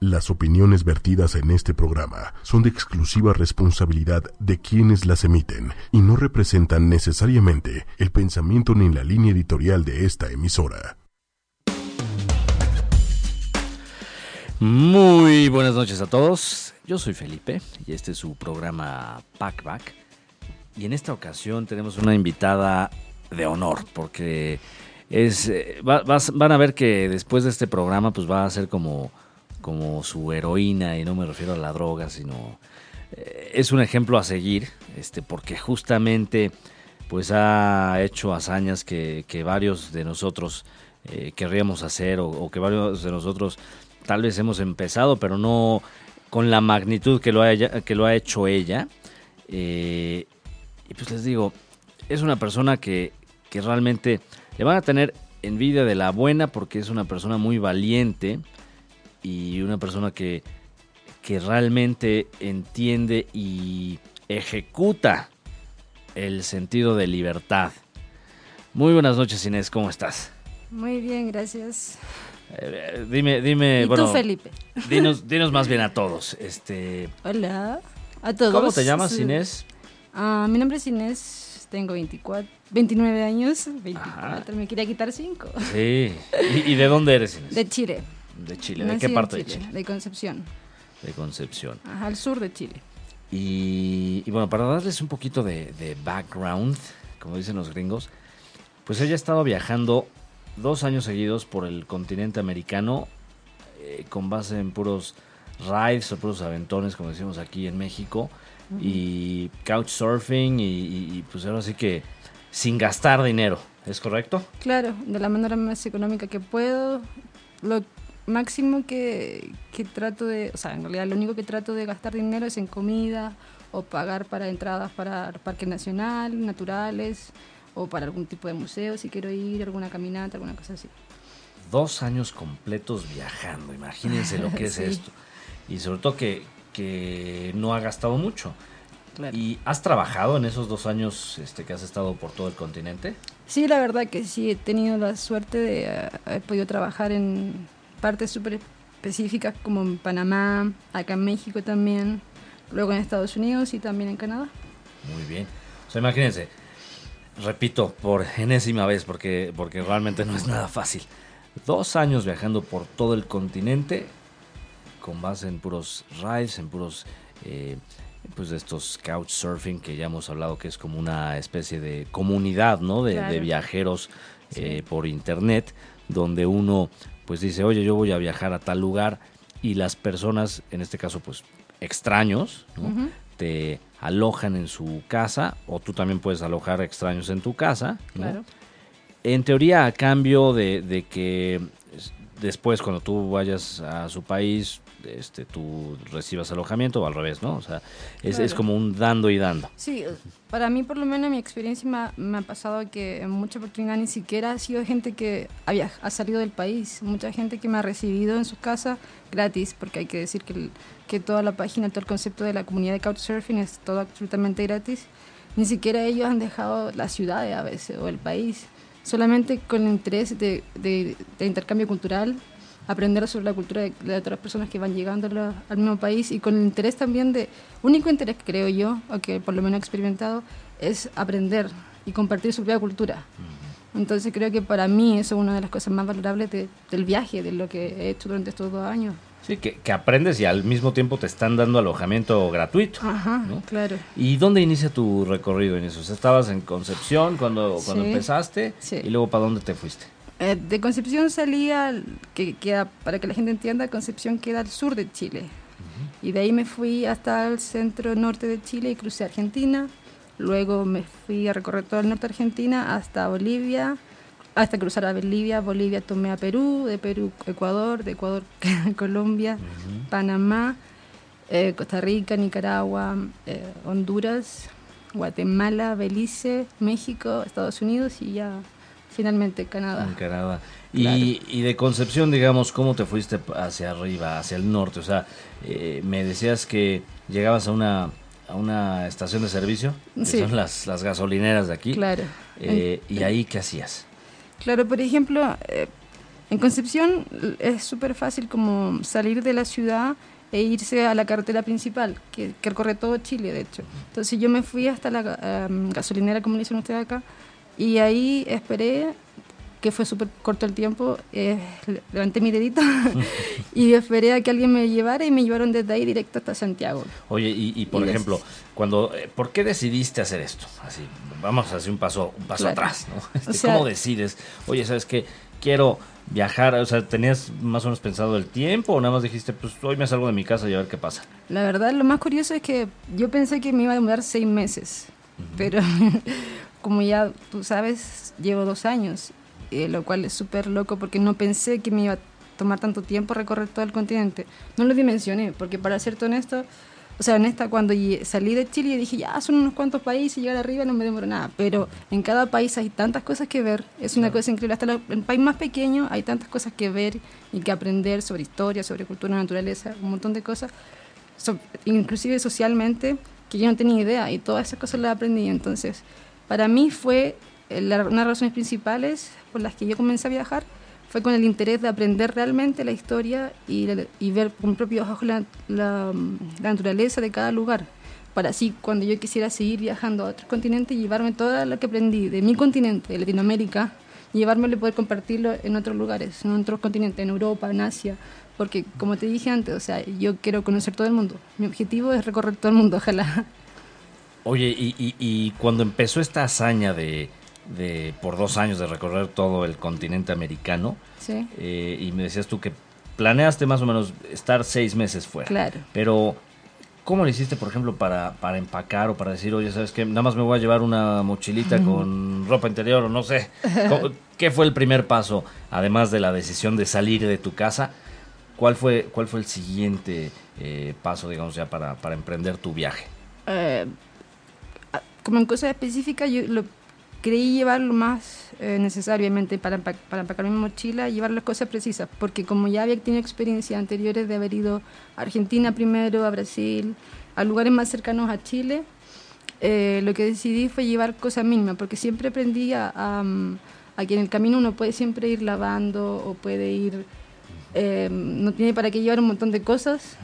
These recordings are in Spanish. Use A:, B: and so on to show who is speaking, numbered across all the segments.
A: Las opiniones vertidas en este programa son de exclusiva responsabilidad de quienes las emiten y no representan necesariamente el pensamiento ni la línea editorial de esta emisora.
B: Muy buenas noches a todos. Yo soy Felipe y este es su programa Packback. Y en esta ocasión tenemos una invitada de honor porque es eh, van a ver que después de este programa pues va a ser como como su heroína y no me refiero a la droga sino eh, es un ejemplo a seguir este porque justamente pues ha hecho hazañas que, que varios de nosotros eh, querríamos hacer o, que varios de nosotros tal vez hemos empezado pero no con la magnitud que lo ha, ella- que lo ha hecho ella Eh, y pues les digo es una persona que, que realmente le van a tener envidia de la buena porque es una persona muy valiente y una persona que, que realmente entiende y ejecuta el sentido de libertad. Muy buenas noches Inés, ¿cómo estás?
C: Muy bien, gracias.
B: Eh, dime, dime,
C: ¿Y
B: bueno,
C: tú, Felipe?
B: dinos, dinos más bien a todos. Este,
C: Hola. A todos.
B: ¿Cómo te llamas
C: Sí.
B: Inés?
C: Ah, mi nombre es Inés, tengo 24, 29 años, 24,
B: Ajá.
C: me quería quitar 5.
B: Sí. ¿Y, y de dónde eres Inés?
C: De Chile.
B: De Chile. ¿De qué parte de
C: Chile? De Concepción,
B: De Concepción.
C: Ajá, al sur de Chile.
B: Y, y bueno, para darles un poquito de, de background, como dicen los gringos, pues ella ha estado viajando dos años seguidos por el continente americano eh, con base en puros rides o puros aventones, como decimos aquí en México, y couchsurfing y, y, y, pues ahora sí que sin gastar dinero, ¿es correcto?
C: Claro, de la manera más económica que puedo. Lo máximo que, que trato de, o sea, en realidad lo único que trato de gastar dinero es en comida o pagar para entradas para el Parque Nacional, naturales o para algún tipo de museo si quiero ir, alguna caminata, alguna cosa así.
B: Dos años completos viajando, imagínense lo que es
C: Sí.
B: esto. Y sobre todo que, que no ha gastado mucho.
C: Claro.
B: ¿Y has trabajado en esos dos años este, que has estado por todo el continente?
C: Sí, la verdad que sí, he tenido la suerte de eh, haber podido trabajar en partes súper específicas como en Panamá, acá en México también, luego en Estados Unidos y también en Canadá.
B: Muy bien. O sea, imagínense, repito por enésima vez, porque, porque realmente no es nada fácil. Dos años viajando por todo el continente, con base en puros rides, en puros, eh, pues de estos couchsurfing que ya hemos hablado que es como una especie de comunidad, ¿no? De,
C: Claro.
B: de viajeros
C: Sí.
B: eh, por internet, donde uno pues dice, oye, yo voy a viajar a tal lugar y las personas, en este caso pues extraños, ¿no? Te alojan en su casa o tú también puedes alojar extraños en tu casa. ¿no?
C: Claro.
B: En teoría, a cambio de, de que es- después cuando tú vayas a su país, este, tú recibas alojamiento o al revés, ¿no? O sea, es, como un dando y dando.
C: Sí, para mí por lo menos mi experiencia me ha, me ha pasado que en mucha oportunidad ni siquiera ha sido gente que ha, viaj- ha salido del país, mucha gente que me ha recibido en su casa gratis, porque hay que decir que, el- que toda la página, todo el concepto de la comunidad de Couchsurfing es todo absolutamente gratis. Ni siquiera ellos han dejado la ciudad a veces o el país, solamente con el interés de, de- de intercambio cultural, aprender sobre la cultura de, de otras personas que van llegando la- al mismo país y con el interés también de, único interés que creo yo, o que por lo menos he experimentado, es aprender y compartir su propia cultura. Entonces creo que para mí eso es una de las cosas más valorables de- del viaje, de lo que he hecho durante estos dos años.
B: Sí, que, que aprendes y al mismo tiempo te están dando alojamiento gratuito.
C: Ajá,
B: ¿no?
C: claro.
B: ¿Y dónde inicia tu recorrido en eso? O sea, estabas en Concepción cuando, cuando
C: Sí,
B: empezaste
C: sí.
B: y luego ¿para dónde te fuiste?
C: Eh, de Concepción salía, al- que queda, para que la gente entienda, Concepción queda al sur de Chile. Y de ahí me fui hasta el centro norte de Chile y crucé Argentina. Luego me fui a recorrer todo el norte de Argentina hasta Bolivia, hasta cruzar a Bolivia. Bolivia tomé a Perú, de Perú Ecuador, de Ecuador Colombia, Panamá, eh, Costa Rica, Nicaragua, eh, Honduras, Guatemala, Belice, México, Estados Unidos y ya finalmente Canadá.
B: En Canadá. Y, y de Concepción, digamos, ¿cómo te fuiste hacia arriba, hacia el norte? O sea, eh, me decías que llegabas a una, a una estación de servicio, que
C: Sí.
B: son las, las gasolineras de aquí.
C: Claro.
B: Eh, ¿Y ahí qué hacías?
C: Claro, por ejemplo, eh, En Concepción es súper fácil como salir de la ciudad e irse a la carretera principal, que, que recorre todo Chile, de hecho. Entonces yo me fui hasta la um, gasolinera, como le dicen ustedes acá, y ahí esperé, que fue súper corto el tiempo, eh, levanté mi dedito y esperé a que alguien me llevara y me llevaron desde ahí directo hasta Santiago.
B: Oye, y, y por
C: Y
B: ejemplo, cuando, eh, ¿por qué decidiste hacer esto? Así, vamos a hacer un paso, un paso
C: Claro.
B: atrás, ¿no? Este,
C: sea-
B: ¿Cómo decides? Oye, ¿sabes qué? Quiero viajar, o sea, ¿tenías más o menos pensado el tiempo o nada más dijiste, pues hoy me salgo de mi casa y a ver qué pasa?
C: La verdad, lo más curioso es que yo pensé que me iba a demorar seis meses, pero como ya tú sabes, llevo dos años, eh, lo cual es súper loco porque no pensé que me iba a tomar tanto tiempo recorrer todo el continente. No lo dimensioné, porque para serte honesto, o sea, honesta, cuando salí de Chile dije, ya, son unos cuantos países, llegar arriba no me demoro nada, pero en cada país hay tantas cosas que ver, es una cosa increíble, hasta en el país más pequeño hay tantas cosas que ver y que aprender sobre historia, sobre cultura, naturaleza, un montón de cosas so- inclusive socialmente, que yo no tenía idea y todas esas cosas las aprendí. Entonces, para mí fue eh, una de las razones principales por las que yo comencé a viajar, fue con el interés de aprender realmente la historia y, ver con mis propios ojos mm, la naturaleza de cada lugar. Para así, cuando yo quisiera seguir viajando a otros continentes, llevarme todo lo que aprendí de mi continente, de Latinoamérica, y llevármelo y poder compartirlo en otros lugares, en otros continentes, en Europa, en Asia, porque como te dije antes, o sea, yo quiero conocer todo el mundo. Mi objetivo es recorrer todo el mundo, ojalá.
B: Oye, y, y- y cuando empezó esta hazaña de, de por dos años de recorrer todo el continente americano,
C: Sí,
B: eh, y me decías tú que planeaste más o menos estar seis meses fuera.
C: claro.
B: Pero, ¿cómo le hiciste, por ejemplo, para, para empacar o para decir, oye, ¿sabes qué? Nada más me voy a llevar una mochilita con ropa interior o no sé. ¿Cómo- ¿Qué fue el primer paso, además de la decisión de salir de tu casa? ¿Cuál fue, cuál fue el siguiente eh, paso, digamos, ya para, para emprender tu viaje?
C: Eh, como en cosas específicas, yo lo creí llevar lo más eh, necesario, obviamente, para, para empacar mi mochila, llevar las cosas precisas, porque como ya había tenido experiencias anteriores de haber ido a Argentina primero, a Brasil, a lugares más cercanos a Chile, eh, lo que decidí fue llevar cosas mínimas, porque siempre aprendí a, a, a que en el camino uno puede siempre ir lavando o puede ir, eh, no tiene para qué llevar un montón de cosas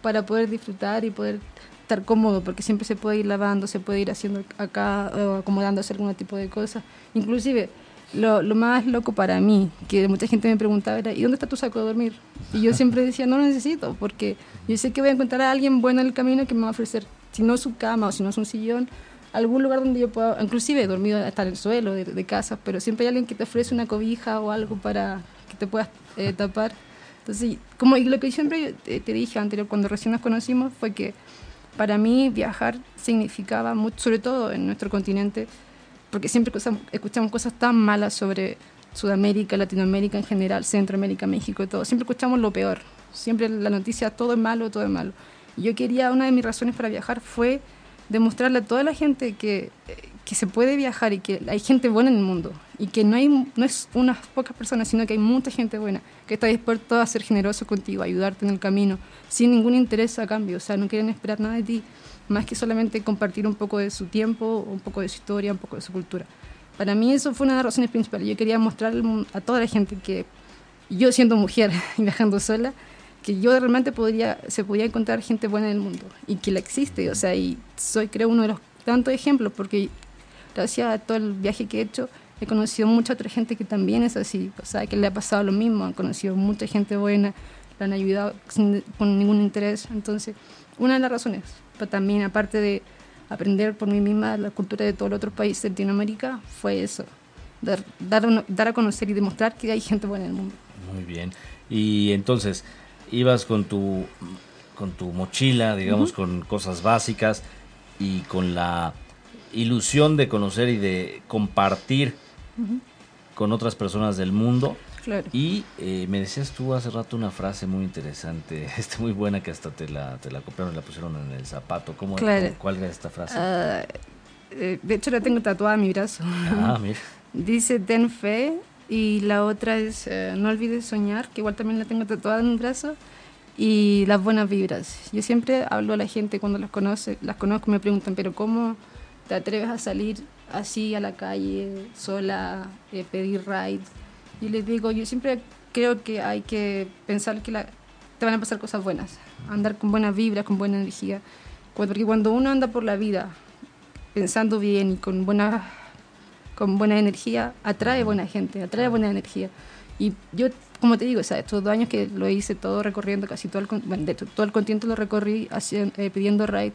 C: para poder disfrutar y poder estar cómodo, porque siempre se puede ir lavando, se puede ir haciendo acá, o acomodándose algún tipo de cosas. Inclusive, lo, lo más loco para mí, que mucha gente me preguntaba era, ¿y dónde está tu saco de dormir? Y yo siempre decía, no lo necesito, porque yo sé que voy a encontrar a alguien bueno en el camino que me va a ofrecer, si no su cama o si no es un sillón, algún lugar donde yo pueda, inclusive he dormido hasta en el suelo de, de casa, pero siempre hay alguien que te ofrece una cobija o algo para que te puedas eh, tapar. Entonces, como lo que siempre te dije anterior, cuando recién nos conocimos, fue que para mí viajar significaba mucho, sobre todo en nuestro continente, porque siempre escuchamos cosas tan malas sobre Sudamérica, Latinoamérica en general, Centroamérica, México todo. Siempre escuchamos lo peor. Siempre la noticia, todo es malo, todo es malo. Yo quería, una de mis razones para viajar fue demostrarle a toda la gente que, eh, que se puede viajar y que hay gente buena en el mundo. Y que no, hay, no es unas pocas personas, sino que hay mucha gente buena que está dispuesta a ser generoso contigo, a ayudarte en el camino, sin ningún interés a cambio. O sea, no quieren esperar nada de ti, más que solamente compartir un poco de su tiempo, un poco de su historia, un poco de su cultura. Para mí eso fue una de las razones principales. Yo quería mun- a toda la gente que yo siendo mujer y viajando sola, que yo realmente podría, se podía encontrar gente buena en el mundo y que la existe. O sea, y soy creo uno de los tantos ejemplos porque gracias a todo el viaje que he hecho he conocido mucha otra gente que también es así. O sea, que le ha pasado lo mismo. Han conocido mucha gente buena, la han ayudado sin- con ningún interés. Entonces, una de las razones, pero también aparte de aprender por mí misma la cultura de todos los otros países de Latinoamérica, fue eso. Dar, dar a conocer y demostrar que hay gente buena en el mundo.
B: Muy bien. Y entonces, ibas con tu, con tu mochila, digamos, con cosas básicas y con la ilusión de conocer y de compartir con otras personas del mundo.
C: Claro.
B: Y eh, me decías tú hace rato una frase muy interesante, este, muy buena que hasta te la, te la copiaron y la pusieron en el zapato. ¿Cómo,
C: Claro.
B: ¿Cuál era esta frase?
C: Eh, de hecho, la tengo tatuada en mi brazo.
B: Ah, mira.
C: Dice ten fe y la otra es eh, no olvides soñar, que igual también la tengo tatuada en mi brazo. Y las buenas vibras. Yo siempre hablo a la gente cuando las conoce, las conozco, me preguntan, pero ¿cómo te atreves a salir así a la calle, sola, eh, pedir ride? Y les digo, yo siempre creo que hay que pensar que la, te van a pasar cosas buenas, andar con buena vibra, con buena energía, porque cuando uno anda por la vida pensando bien y con buena, con buena energía, atrae buena gente, atrae buena energía. Y yo, como te digo, o sea, estos dos años que lo hice todo recorriendo, casi todo el, bueno, de todo el continente lo recorrí haciendo, eh, pidiendo ride,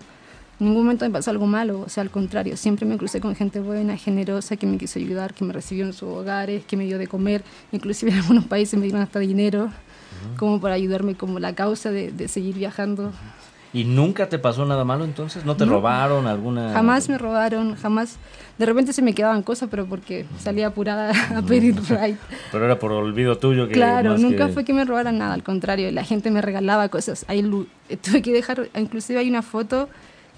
C: en ningún momento me pasó algo malo, o sea, al contrario, siempre me crucé con gente buena, generosa, que me quiso ayudar, que me recibió en sus hogares, que me dio de comer, inclusive en algunos países me dieron hasta dinero, como para ayudarme como la causa de, de seguir viajando.
B: ¿Y nunca te pasó nada malo entonces? ¿No te robaron alguna...?
C: Jamás me robaron, jamás. De repente se me quedaban cosas, pero porque salía apurada a pedir ride.
B: pero era por olvido tuyo que...
C: Claro, nunca fue que me robaran nada, al contrario, la gente me regalaba cosas. Ahí tuve que dejar, inclusive hay una foto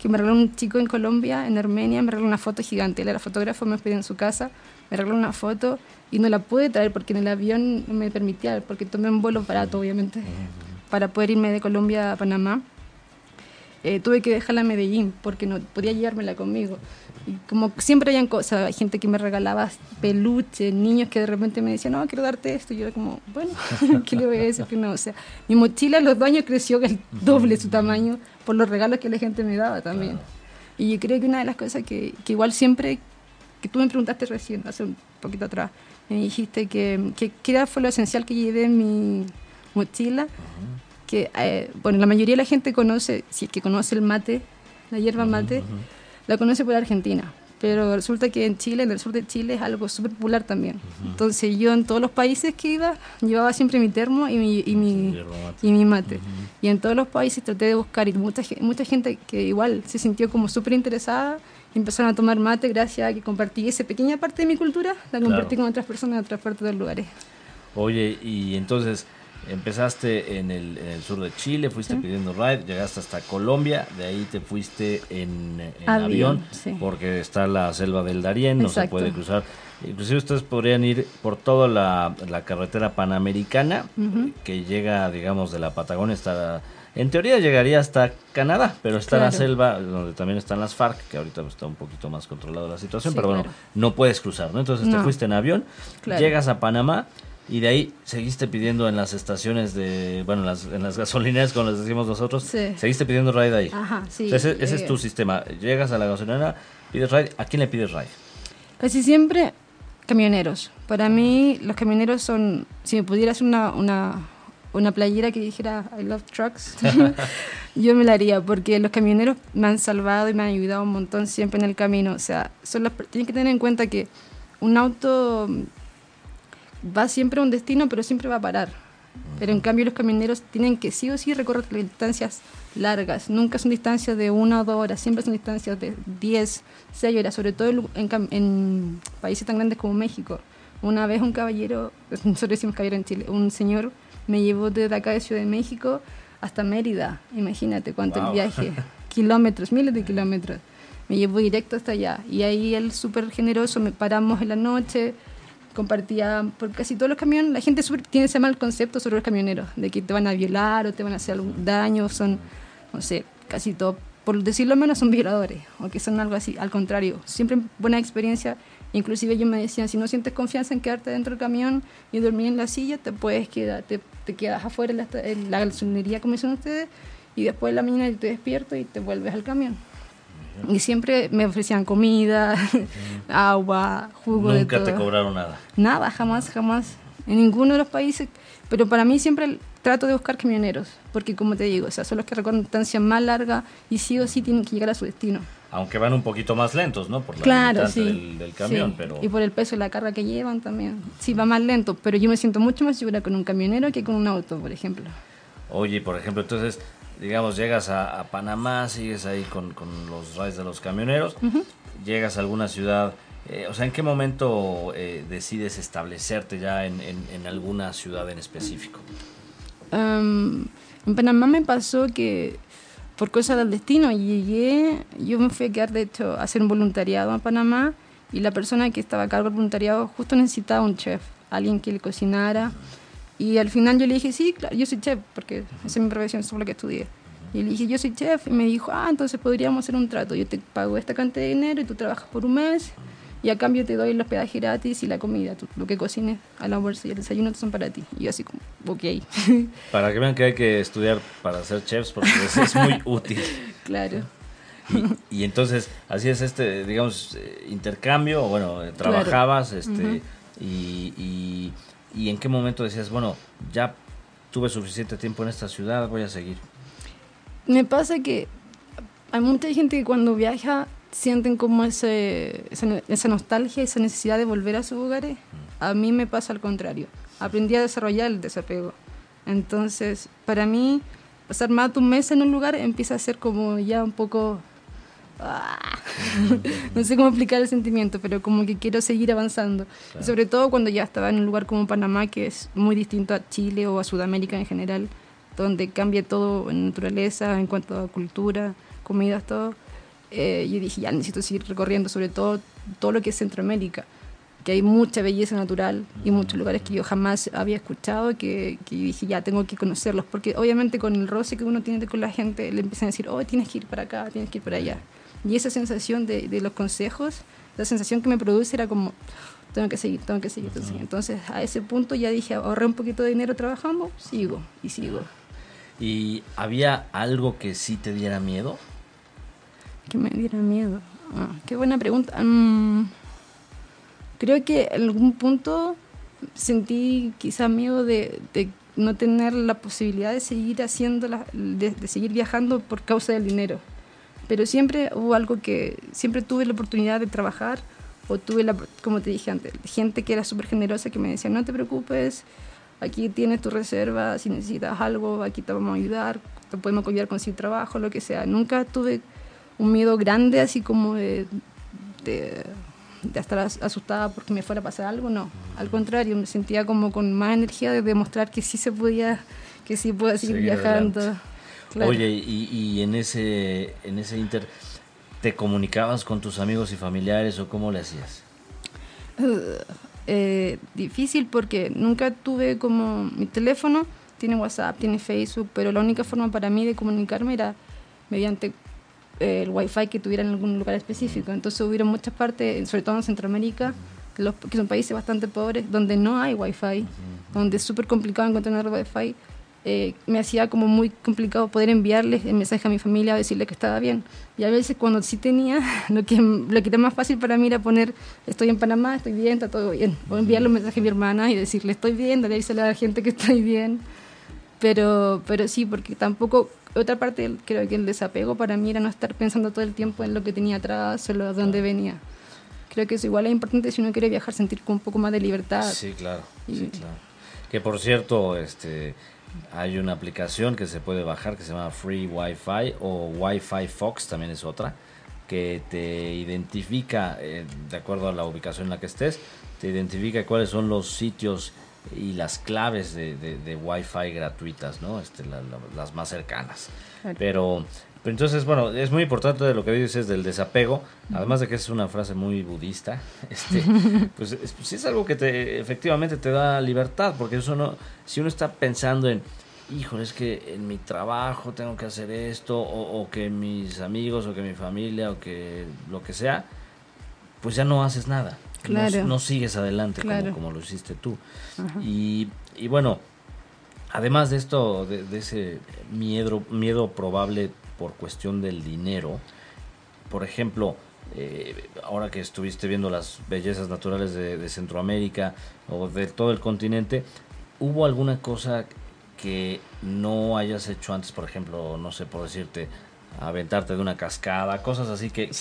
C: que me regaló un chico en Colombia, en Armenia, me regaló una foto gigante. Él era fotógrafo, me pidió en su casa, me regaló una foto y no la pude traer porque en el avión no me permitía, porque tomé un vuelo barato, obviamente, para poder irme de Colombia a Panamá eh, tuve que dejarla en Medellín porque no podía llevármela conmigo. Y como siempre hayan cosas, hay gente que me regalaba peluches, niños que de repente me decían, no, quiero darte esto. Y yo era como, bueno, ¿qué le voy a decir que no? O sea, mi mochila los dos años creció el doble su tamaño por los regalos que la gente me daba también. Y yo creo que una de las cosas que, que, igual siempre, que tú me preguntaste recién, hace un poquito atrás, me dijiste que, que, que fue lo esencial que llevé en mi mochila que, eh, bueno, la mayoría de la gente conoce, si es que conoce el mate, la hierba mate, la conoce por Argentina. Pero resulta que en Chile, en el sur de Chile, es algo súper popular también. Entonces yo en todos los países que iba, llevaba siempre mi termo y mi, y mi, y mi mate. Y en todos los países traté de buscar y mucha, mucha gente que igual se sintió como súper interesada empezaron a tomar mate gracias a que compartí esa pequeña parte de mi cultura, la compartí con otras personas de otras partes del lugares.
B: Oye, y entonces Empezaste en el, sur de Chile, fuiste pidiendo ride, llegaste hasta Colombia, de ahí te fuiste en, avión, porque está la selva del Darién, no se puede cruzar. Inclusive ustedes podrían ir por toda la, carretera panamericana que llega, digamos, de la Patagonia hasta... En teoría llegaría hasta Canadá, pero está la selva donde también están las FARC, que ahorita está un poquito más controlada la situación, pero bueno, no puedes cruzar, ¿no? Entonces te fuiste en avión, llegas a Panamá, y de ahí seguiste pidiendo en las estaciones de, bueno, en las, en las gasolineras, como les decimos nosotros, seguiste pidiendo ride ahí.
C: Ajá, sí.
B: ese, es tu sistema. Llegas a la gasolinera, pides ride. ¿A quién le pides ride?
C: Casi siempre camioneros. Para mí los camioneros son, si me pudieras una, una, una playera que dijera I love trucks, yo me la haría porque los camioneros me han salvado y me han ayudado un montón siempre en el camino. O sea, son tienes que tener en cuenta que un auto va siempre a un destino, pero siempre va a parar. Pero en cambio los camioneros tienen que sí o sí recorrer distancias largas. Nunca son distancias de una o dos horas, siempre son distancias de 10, 6 horas, sobre todo en, países tan grandes como México. Una vez un caballero, nosotros decimos caballero en Chile, un señor me llevó desde acá de Ciudad de México hasta Mérida. Imagínate cuánto el viaje. kilómetros, miles de kilómetros. Me llevó directo hasta allá. Y ahí él súper generoso, me paramos en la noche compartía, por casi todos los camiones, la gente tiene ese mal concepto sobre los camioneros, de que te van a violar o te van a hacer algún daño, son, no sé, casi todo, por decirlo menos, son violadores, o que son algo así, al contrario, siempre buena experiencia, inclusive ellos me decían, si no sientes confianza en quedarte dentro del camión y dormir en la silla, te puedes quedar, te, quedas afuera en la, en gasolinería, como dicen ustedes, y después de la mañana te despierto y te vuelves al camión. Y siempre me ofrecían comida, agua, jugo.
B: Nunca te cobraron nada.
C: Nada, jamás, jamás. En ninguno de los países. Pero para mí siempre trato de buscar camioneros, porque como te digo, o sea, son los que recorren distancia más larga y sí o sí tienen que llegar a su destino.
B: Aunque van un poquito más lentos, ¿no? Por la
C: claro,
B: del, camión, pero...
C: Y por el peso de la carga que llevan también. Sí, va más lento, pero yo me siento mucho más segura con un camionero que con un auto, por ejemplo.
B: Oye, por ejemplo, entonces digamos, llegas a, Panamá, sigues ahí con, los rides de los camioneros, llegas a alguna ciudad, eh, o sea, ¿en qué momento eh, decides establecerte ya en, alguna ciudad en específico?
C: en Panamá me pasó que por cosa del destino llegué, yo me fui a quedar de hecho a hacer un voluntariado a Panamá y la persona que estaba a cargo del voluntariado justo necesitaba un chef, alguien que le cocinara. Y al final yo le dije, sí, claro, yo soy chef, porque esa es mi profesión, eso es lo que estudié. Y le dije, yo soy chef. Y me dijo, ah, entonces podríamos hacer un trato. Yo te pago esta cantidad de dinero y tú trabajas por un mes y a cambio te doy el hospedaje gratis y la comida, lo que cocines la bolsa y el desayuno son para ti. Y yo así como, ok.
B: Para que vean que hay que estudiar para ser chefs porque es muy útil.
C: Claro.
B: Y, entonces, así es este, digamos, eh, intercambio, bueno, eh, trabajabas, este, y, y, en qué momento decías, bueno, ya tuve suficiente tiempo en esta ciudad, voy a seguir.
C: Me pasa que hay mucha gente que cuando viaja sienten como ese, esa, nostalgia, esa necesidad de volver a sus hogares. A mí me pasa al contrario. Aprendí a desarrollar el desapego. Entonces, para mí, pasar más de un mes en un lugar empieza a ser como ya un poco. no sé cómo explicar el sentimiento, pero como que quiero seguir avanzando. sobre todo cuando ya estaba en un lugar como Panamá, que es muy distinto a Chile o a Sudamérica en general, donde cambia todo en naturaleza, en cuanto a cultura, comidas, todo. Eh, yo dije, ya necesito seguir recorriendo, sobre todo todo lo que es Centroamérica, que hay mucha belleza natural y muchos lugares que yo jamás había escuchado, que, que dije, ya tengo que conocerlos, porque obviamente con el roce que uno tiene con la gente, le empiezan a decir, oh, tienes que ir para acá, tienes que ir para allá. Y esa sensación de, de los consejos, la sensación que me produce era como, tengo que seguir, tengo que seguir, tengo que seguir. Entonces a ese punto ya dije, ahorré un poquito de dinero trabajando, sigo y sigo.
B: ¿Y había algo que sí te diera miedo?
C: Que me diera miedo. Ah, qué buena pregunta. Mm, creo que en algún punto sentí quizá miedo de, de, no tener la posibilidad de seguir haciendo, de, de seguir viajando por causa del dinero pero siempre hubo algo que siempre tuve la oportunidad de trabajar o tuve, la, como te dije antes, gente que era súper generosa que me decía, no te preocupes, aquí tienes tu reserva, si necesitas algo, aquí te vamos a ayudar, te podemos ayudar con su trabajo, lo que sea. Nunca tuve un miedo grande así como de, de, estar asustada porque me fuera a pasar algo, no. Al contrario, me sentía como con más energía de demostrar que sí se podía, que sí puedo seguir viajando.
B: Oye, y, en ese en ese inter, ¿te comunicabas con tus amigos y familiares o cómo le hacías?
C: Eh, difícil porque nunca tuve como mi teléfono, tiene WhatsApp, tiene Facebook, pero la única forma para mí de comunicarme era mediante eh, el wifi que tuviera en algún lugar específico. Entonces hubieron muchas partes, sobre todo en Centroamérica, los, que son países bastante pobres, donde no hay wifi, donde es súper complicado encontrar wifi eh, me hacía como muy complicado poder enviarles el mensaje a mi familia, decirle que estaba bien. Y a veces cuando sí tenía, lo que, lo que era más fácil para mí era poner, estoy en Panamá, estoy bien, está todo bien. O enviarle un mensaje a mi hermana y decirle, estoy bien, darle a la gente que estoy bien. Pero, pero sí, porque tampoco, otra parte creo que el desapego para mí era no estar pensando todo el tiempo en lo que tenía atrás o de dónde venía. Creo que eso igual es importante si uno quiere viajar, sentir con un poco más de libertad.
B: Sí, claro. Sí, claro. Que por cierto, este hay una aplicación que se puede bajar que se llama Free Wi-Fi o Wi-Fi Fox, también es otra, que te identifica, eh, de acuerdo a la ubicación en la que estés, te identifica cuáles son los sitios y las claves de, de, Wi-Fi gratuitas, ¿no? Este, las más cercanas. Pero pero entonces, bueno, es muy importante lo que dices del desapego, además de que es una frase muy budista, este, pues es, pues es algo que te, efectivamente te da libertad, porque eso no, si uno está pensando en, híjole, es que en mi trabajo tengo que hacer esto, o, que mis amigos, o que mi familia, o que lo que sea, pues ya no haces nada. Claro. No, sigues adelante como, como, lo hiciste tú. Y, y bueno, además de esto, de, de, ese miedo, miedo probable por cuestión del dinero. Por ejemplo, eh, ahora que estuviste viendo las bellezas naturales de, Centroamérica o de todo el continente, ¿hubo alguna cosa que no hayas hecho antes? Por ejemplo, no sé, por decirte, aventarte de una cascada, cosas así que,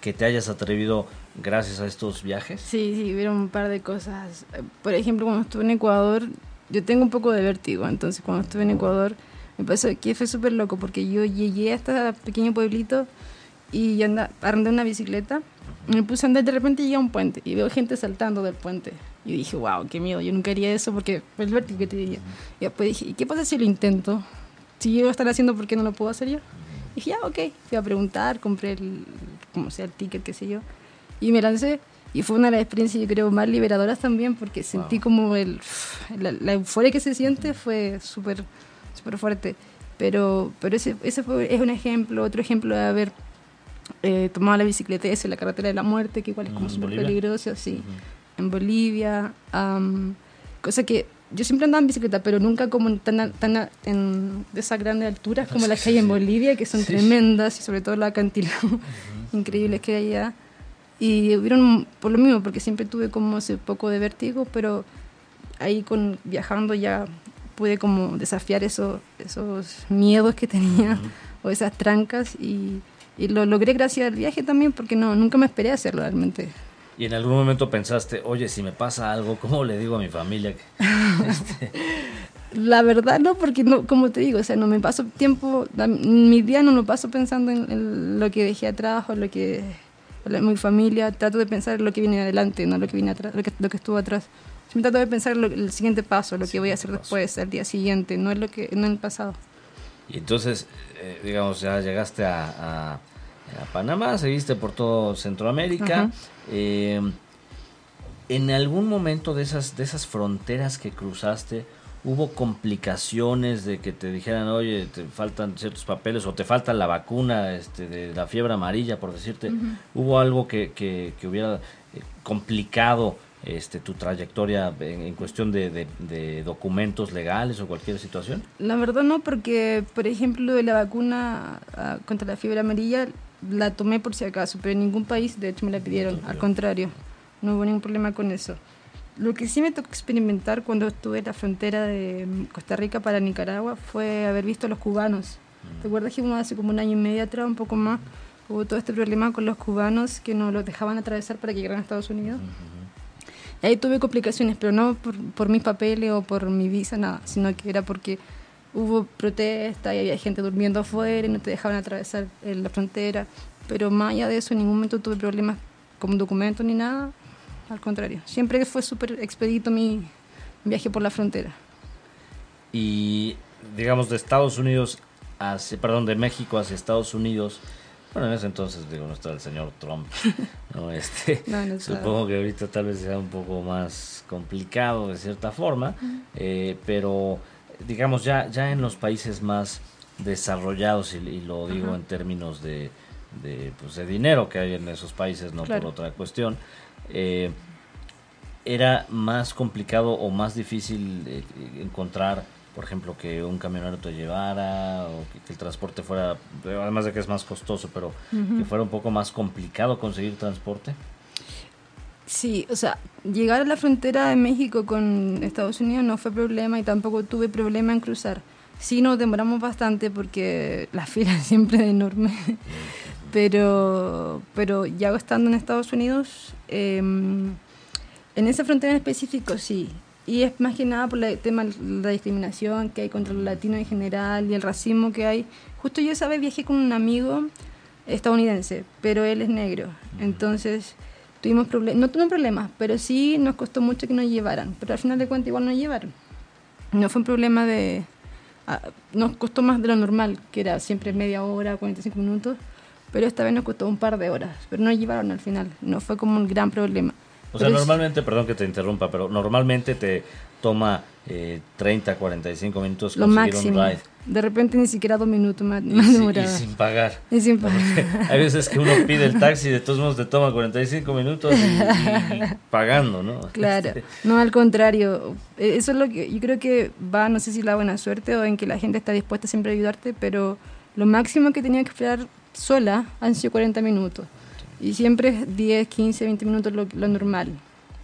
B: que, te hayas atrevido gracias a estos viajes?
C: Sí, sí, hubieron un par de cosas. Por ejemplo, cuando estuve en Ecuador, yo tengo un poco de vértigo, entonces cuando estuve en Ecuador me pasó que fue súper loco porque yo llegué a este pequeño pueblito y anda, arrendé una bicicleta. Me puse a andar de repente llegué a un puente y veo gente saltando del puente. Y dije, wow, qué miedo, yo nunca haría eso porque el vértigo que te diría. Y después dije, ¿y qué pasa si lo intento? Si yo lo estar haciendo, ¿por qué no lo puedo hacer yo? Y dije, ya, ok. Fui a preguntar, compré el, como sea, el ticket, qué sé yo. Y me lancé. Y fue una de las experiencias, yo creo, más liberadoras también porque sentí como el, la, la euforia que se siente fue súper súper fuerte. Pero, pero ese, ese fue, es un ejemplo, otro ejemplo de haber eh, tomaba la bicicleta esa, la carretera de la muerte, que igual es como
B: Mm,
C: súper
B: Bolivia.
C: peligrosa, sí. En Bolivia. am, cosa que yo siempre andaba en bicicleta, pero nunca como en tan, a- tan a- en, de esas grandes alturas como las que hay en. Bolivia, que son
B: Sí.
C: tremendas, y sobre todo los acantilados increíbles que hay allá. Y hubieron, por lo mismo, porque siempre tuve como ese poco de vértigo, pero ahí con viajando ya pude como desafiar esos, esos miedos que tenía o esas trancas y, y lo logré gracias al viaje también porque no nunca me esperé hacerlo realmente.
B: Y en algún momento pensaste, oye, si me pasa algo, ¿cómo le digo a mi familia? que este,
C: La verdad no, porque no, como te digo, o sea, no me paso tiempo, mi día no lo paso pensando en, en lo que dejé atrás o lo que mi familia, trato de pensar en lo que viene adelante, no lo que viene atrás, lo que, lo que estuvo atrás. Trato de pensar en lo- el siguiente paso, lo que voy a hacer
B: paso.
C: después, al día siguiente, no es lo que no en el pasado.
B: Y entonces, eh, digamos, ya llegaste a, a- a Panamá, seguiste por todo Centroamérica. Eh, en algún momento de esas, de esas fronteras que cruzaste, ¿hubo complicaciones de que te dijeran, oye, te faltan ciertos papeles o te falta la vacuna este, de la fiebre amarilla, por decirte? ¿Hubo algo que, que, que hubiera eh, complicado este, tu trayectoria en, en cuestión de, de- de documentos legales o cualquier situación?
C: La verdad no, porque por ejemplo la vacuna ah, contra la fiebre amarilla la tomé por si acaso, pero en ningún país de hecho me la pidieron, al contrario, no hubo ningún problema con eso. Lo que sí me tocó experimentar cuando estuve en la frontera de mm, Costa Rica para Nicaragua fue haber visto a los cubanos. ¿Te acuerdas que uno hace como un año y medio atrás, un poco más, hubo todo este problema con los cubanos que no los dejaban atravesar para que llegaran a Estados Unidos? Ahí tuve complicaciones, pero no por, mis papeles o por mi visa, nada, sino que era porque hubo protesta y había gente durmiendo afuera y no te dejaban atravesar eh, la frontera. Pero más allá de eso, en ningún momento tuve problemas con documentos ni nada. Al contrario, siempre fue súper expedito mi viaje por la frontera.
B: Y digamos de Estados Unidos hacia, perdón, de México hacia Estados Unidos, bueno, en ese entonces digo, no está el señor Trump, ¿no? Este,
C: No, no estaba.
B: supongo que ahorita tal vez sea un poco más complicado de cierta forma, eh, pero digamos ya, ya en los países más desarrollados, y, y lo digo en términos de, de, pues, de dinero que hay en esos países, no
C: Claro.
B: por otra cuestión, eh, era más complicado o más difícil eh, encontrar, por ejemplo, que un camionero te llevara o que, que el transporte fuera, además de que es más costoso, pero que fuera un poco más complicado conseguir transporte.
C: Sí, o sea, llegar a la frontera de México con Estados Unidos no fue problema y tampoco tuve problema en cruzar. Sí nos demoramos bastante porque la fila siempre es enorme, pero, pero ya estando en Estados Unidos, eh, en esa frontera en específico sí. Y es más que nada por el tema de la discriminación que hay contra los latinos en general y el racismo que hay. Justo yo esa vez viajé con un amigo estadounidense, pero él es negro. Entonces tuvimos problemas, no tuvimos problemas, pero sí nos costó mucho que nos llevaran. Pero al final de cuentas igual nos llevaron. No fue un problema de... nos costó más de lo normal, que era siempre media hora, 45 minutos. Pero esta vez nos costó un par de horas. Pero nos llevaron al final. No fue como un gran problema.
B: O sea,
C: Pero es-
B: normalmente, perdón que te interrumpa, pero normalmente te toma eh, 30, 45 minutos
C: lo
B: conseguir
C: máximo.
B: un ride.
C: De repente ni siquiera dos minutos más,
B: Y, si- y sin pagar.
C: Y sin pagar.
B: Hay veces que uno pide el taxi y de todos modos te toma 45 minutos y, y- pagando, ¿no?
C: Claro,
B: Este,
C: no al contrario. Eh, Eso es lo que yo creo que va, no sé si la buena suerte o en que la gente está dispuesta siempre a ayudarte, pero lo máximo que tenía que esperar sola han sido 40 minutos. Y siempre es 10, 15, 20 minutos lo, normal,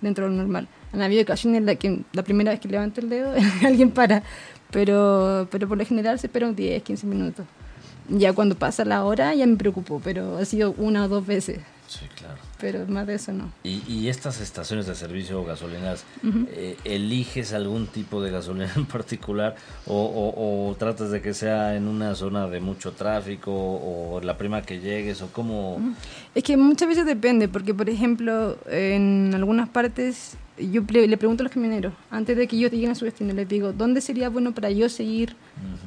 C: dentro de lo normal. Han habido ocasiones en las que la primera vez que levanto el dedo alguien para, pero, pero por lo general se espera 10, 15 minutos. Ya cuando pasa la hora ya me preocupo, pero ha sido una o dos veces,
B: sí, claro.
C: pero más de eso no.
B: Y, y estas estaciones de servicio o gasolineras, eh, ¿eliges algún tipo de gasolina en particular o, o- o tratas de que sea en una zona de mucho tráfico o la prima que llegues o cómo?
C: Es que muchas veces depende, porque por ejemplo, en algunas partes yo le pregunto a los camioneros, antes de que ellos lleguen a su destino, les digo, ¿dónde sería bueno para yo seguir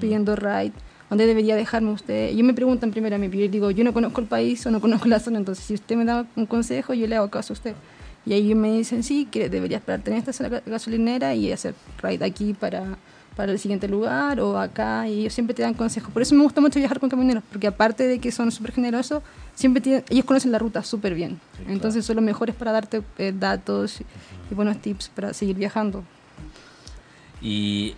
C: pidiendo ride? ¿Dónde debería dejarme usted? Ellos me preguntan primero a mí, yo digo, yo no conozco el país o no conozco la zona, entonces si usted me da un consejo, yo le hago caso a usted. Y ahí ellos me dicen, sí, que deberías pararte en esta gasolinera y hacer ride aquí para para el siguiente lugar o acá y ellos siempre te dan consejos. Por eso me gusta mucho viajar con camioneros, porque aparte de que son súper generosos, siempre tienen, ellos conocen la ruta súper bien. Entonces son los mejores para darte eh, datos y buenos tips para seguir viajando.
B: Y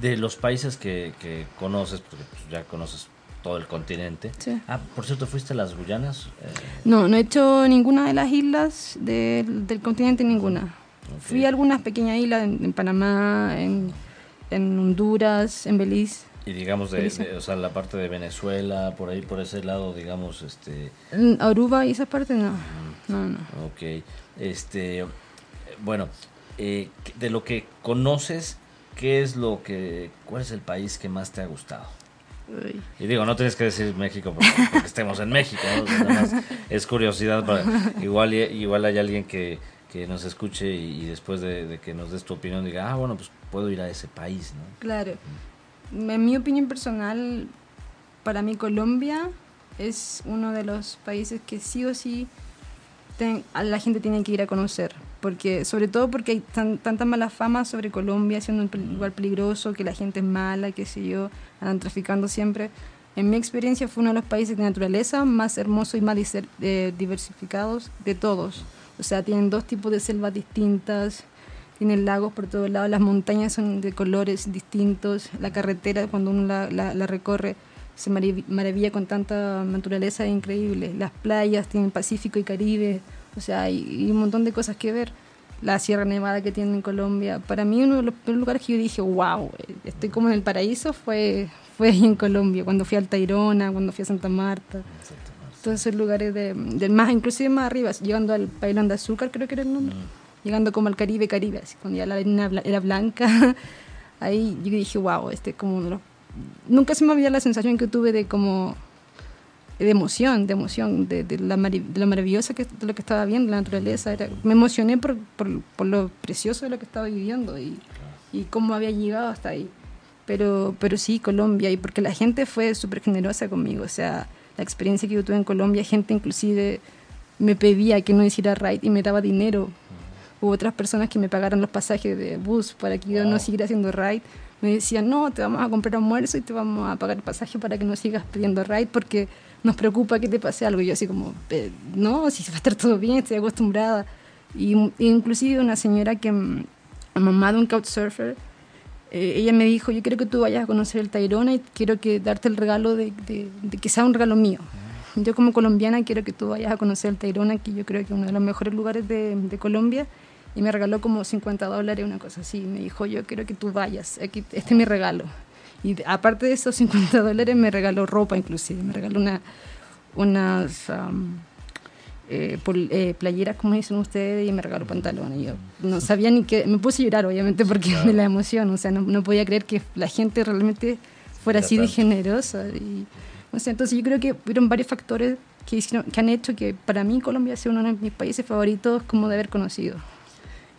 B: de los países que, que conoces, porque pues, ya conoces todo el continente.
C: Sí.
B: Ah, por cierto, ¿fuiste a las Guyanas? Eh,
C: No, no he hecho ninguna de las islas del, del continente, ninguna. Fui a algunas pequeñas islas en, en Panamá, en, en Honduras, en Belice.
B: y digamos, de, de- o sea, la parte de Venezuela, por ahí, por ese lado, digamos, este...
C: En Aruba y esa parte no. No, no.
B: Ok, este, bueno, eh, de lo que conoces, ¿qué es lo que, cuál es el país que más te ha gustado?
C: Uy.
B: Y digo, no tienes que decir México porque, porque estemos en México, ¿no? Es curiosidad para, igual, igual hay alguien que, que nos escuche y, y después de, de que nos des tu opinión diga, ah, bueno, pues puedo ir a ese país, ¿no?
C: Claro. En mi opinión personal, para mí Colombia es uno de los países que sí o sí ten- a la gente tiene que ir a conocer. Porque, sobre todo porque hay tan- tanta mala fama sobre Colombia, siendo un lugar peligroso, que la gente es mala, qué sé yo, andan traficando siempre. En mi experiencia fue uno de los países de naturaleza más hermosos y más eh, diversificados de todos. O sea, tienen dos tipos de selvas distintas, tienen lagos por todos lados, las montañas son de colores distintos, la carretera cuando uno la, la- la recorre se marav- maravilla con tanta naturaleza increíble. Las playas tienen Pacífico y Caribe, o sea, hay, hay un montón de cosas que ver. La Sierra Nevada que tienen en Colombia. Para mí uno de los primeros lugares que yo dije, wow, estoy como en el paraíso, fue, fue ahí en Colombia, cuando fui al Tayrona, cuando fui a Santa Marta. Todos esos lugares de, del más, inclusive más arriba, llegando al Pailón de Azúcar, creo que era el nombre. Llegando como al Caribe, Caribe, así, cuando ya la arena era blanca. Ahí yo dije, wow, este es como uno de los- Nunca se me olvidó la sensación que tuve de como de emoción, de emoción, de, de la, de lo maravillosa que, de lo que estaba viendo, la naturaleza. Era, me emocioné por, por, por lo precioso de lo que estaba viviendo y, y cómo había llegado hasta ahí. Pero, pero sí, Colombia, y porque la gente fue súper generosa conmigo. O sea, la experiencia que yo tuve en Colombia, gente inclusive me pedía que no hiciera ride y me daba dinero. Hubo otras personas que me pagaron los pasajes de bus para que yo no siguiera haciendo ride. Me decían, no, te vamos a comprar almuerzo y te vamos a pagar el pasaje para que no sigas pidiendo ride porque nos preocupa que te pase algo. Yo así como, "Eh, no, si va a estar todo bien, estoy acostumbrada. Y inclusive una señora que, mm, mamá de un couchsurfer, eh, ella me dijo, yo quiero que tú vayas a conocer el Tayrona y quiero que darte el regalo de, de- de que sea un regalo mío. Yo como colombiana quiero que tú vayas a conocer el Tayrona, que yo creo que es uno de los mejores lugares de, de Colombia. Y me regaló como 50 dólares, una cosa así. Me dijo, yo quiero que tú vayas, aquí, este es mi regalo. Y aparte de esos 50 dólares me regaló ropa inclusive, me regaló una, unas am, eh, pol- eh, playeras, como dicen ustedes, y me regaló pantalones. Yo no sabía ni qué, me puse a llorar obviamente porque de la emoción, o sea, no, no podía creer que la gente realmente fuera
B: Era
C: así de generosa. Y, o sea, entonces yo creo que hubieron varios factores que, hicieron, que han hecho que para mí Colombia sea uno de mis países favoritos como de haber conocido.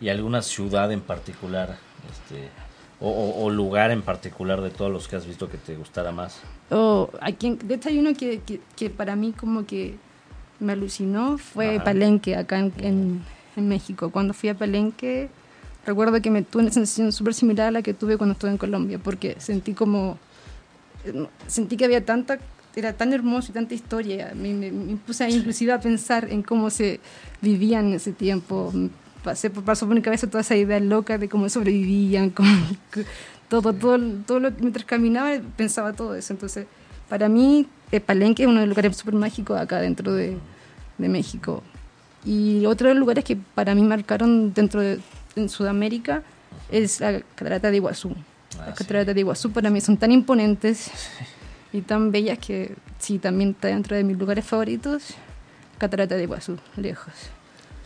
B: ¿Y alguna ciudad en particular, este, o, o- o lugar en particular de todos los que has visto que te gustara más?
C: Oh, aquí, de hecho hay uno que, que, que para mí como que me alucinó, fue
B: Ajá.
C: Palenque, acá en, en, en México. Cuando fui a Palenque, recuerdo que me tuve una sensación súper similar a la que tuve cuando estuve en Colombia, porque sentí como, sentí que había tanta, era tan hermoso y tanta historia. Me, me- me puse inclusive a pensar en cómo se vivía en ese tiempo. Pasé, por- pasó por mi cabeza toda esa idea loca de cómo sobrevivían, cómo, todo, todo, todo lo, mientras caminaba pensaba todo eso. Entonces, para mí, eh, Palenque es uno de los lugares súper mágicos acá dentro de, de México. Y otro de los lugares que para mí marcaron dentro de en Sudamérica es la Catarata de Iguazú.
B: Ah,
C: Las
B: sí.
C: cataratas de Iguazú para mí son tan imponentes y tan bellas que sí, también está dentro de mis lugares favoritos. Catarata de Iguazú, lejos.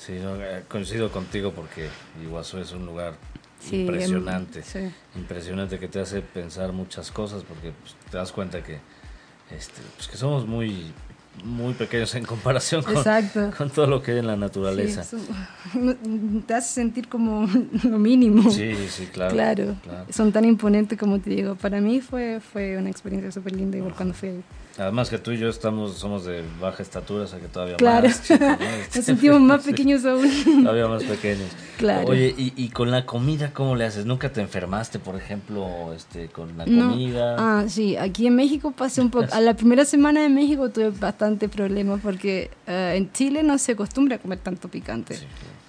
B: Sí, no, eh, coincido contigo porque Iguazú es un lugar
C: Sí,
B: impresionante.
C: em, sí.
B: Impresionante que te hace pensar muchas cosas porque pues, te das cuenta que, este, pues, que somos muy muy pequeños en comparación con, todo lo que hay en la naturaleza.
C: te hace sentir como lo mínimo.
B: Sí, sí, claro,
C: claro. Son tan imponentes como te digo. Para mí fue, fue una experiencia súper linda igual cuando fui.
B: Además que tú y yo estamos, somos de baja estatura, o sea que todavía
C: claro.
B: más
C: Nos sentimos más pequeños aún.
B: todavía más pequeños.
C: Claro.
B: Oye, y, y, con la comida cómo le haces? ¿Nunca te enfermaste, por ejemplo, este, con la comida?
C: Ah, sí, aquí en México pasé un poco, a la primera semana de México tuve bastante problemas porque eh, en Chile no se acostumbra a comer tanto picante.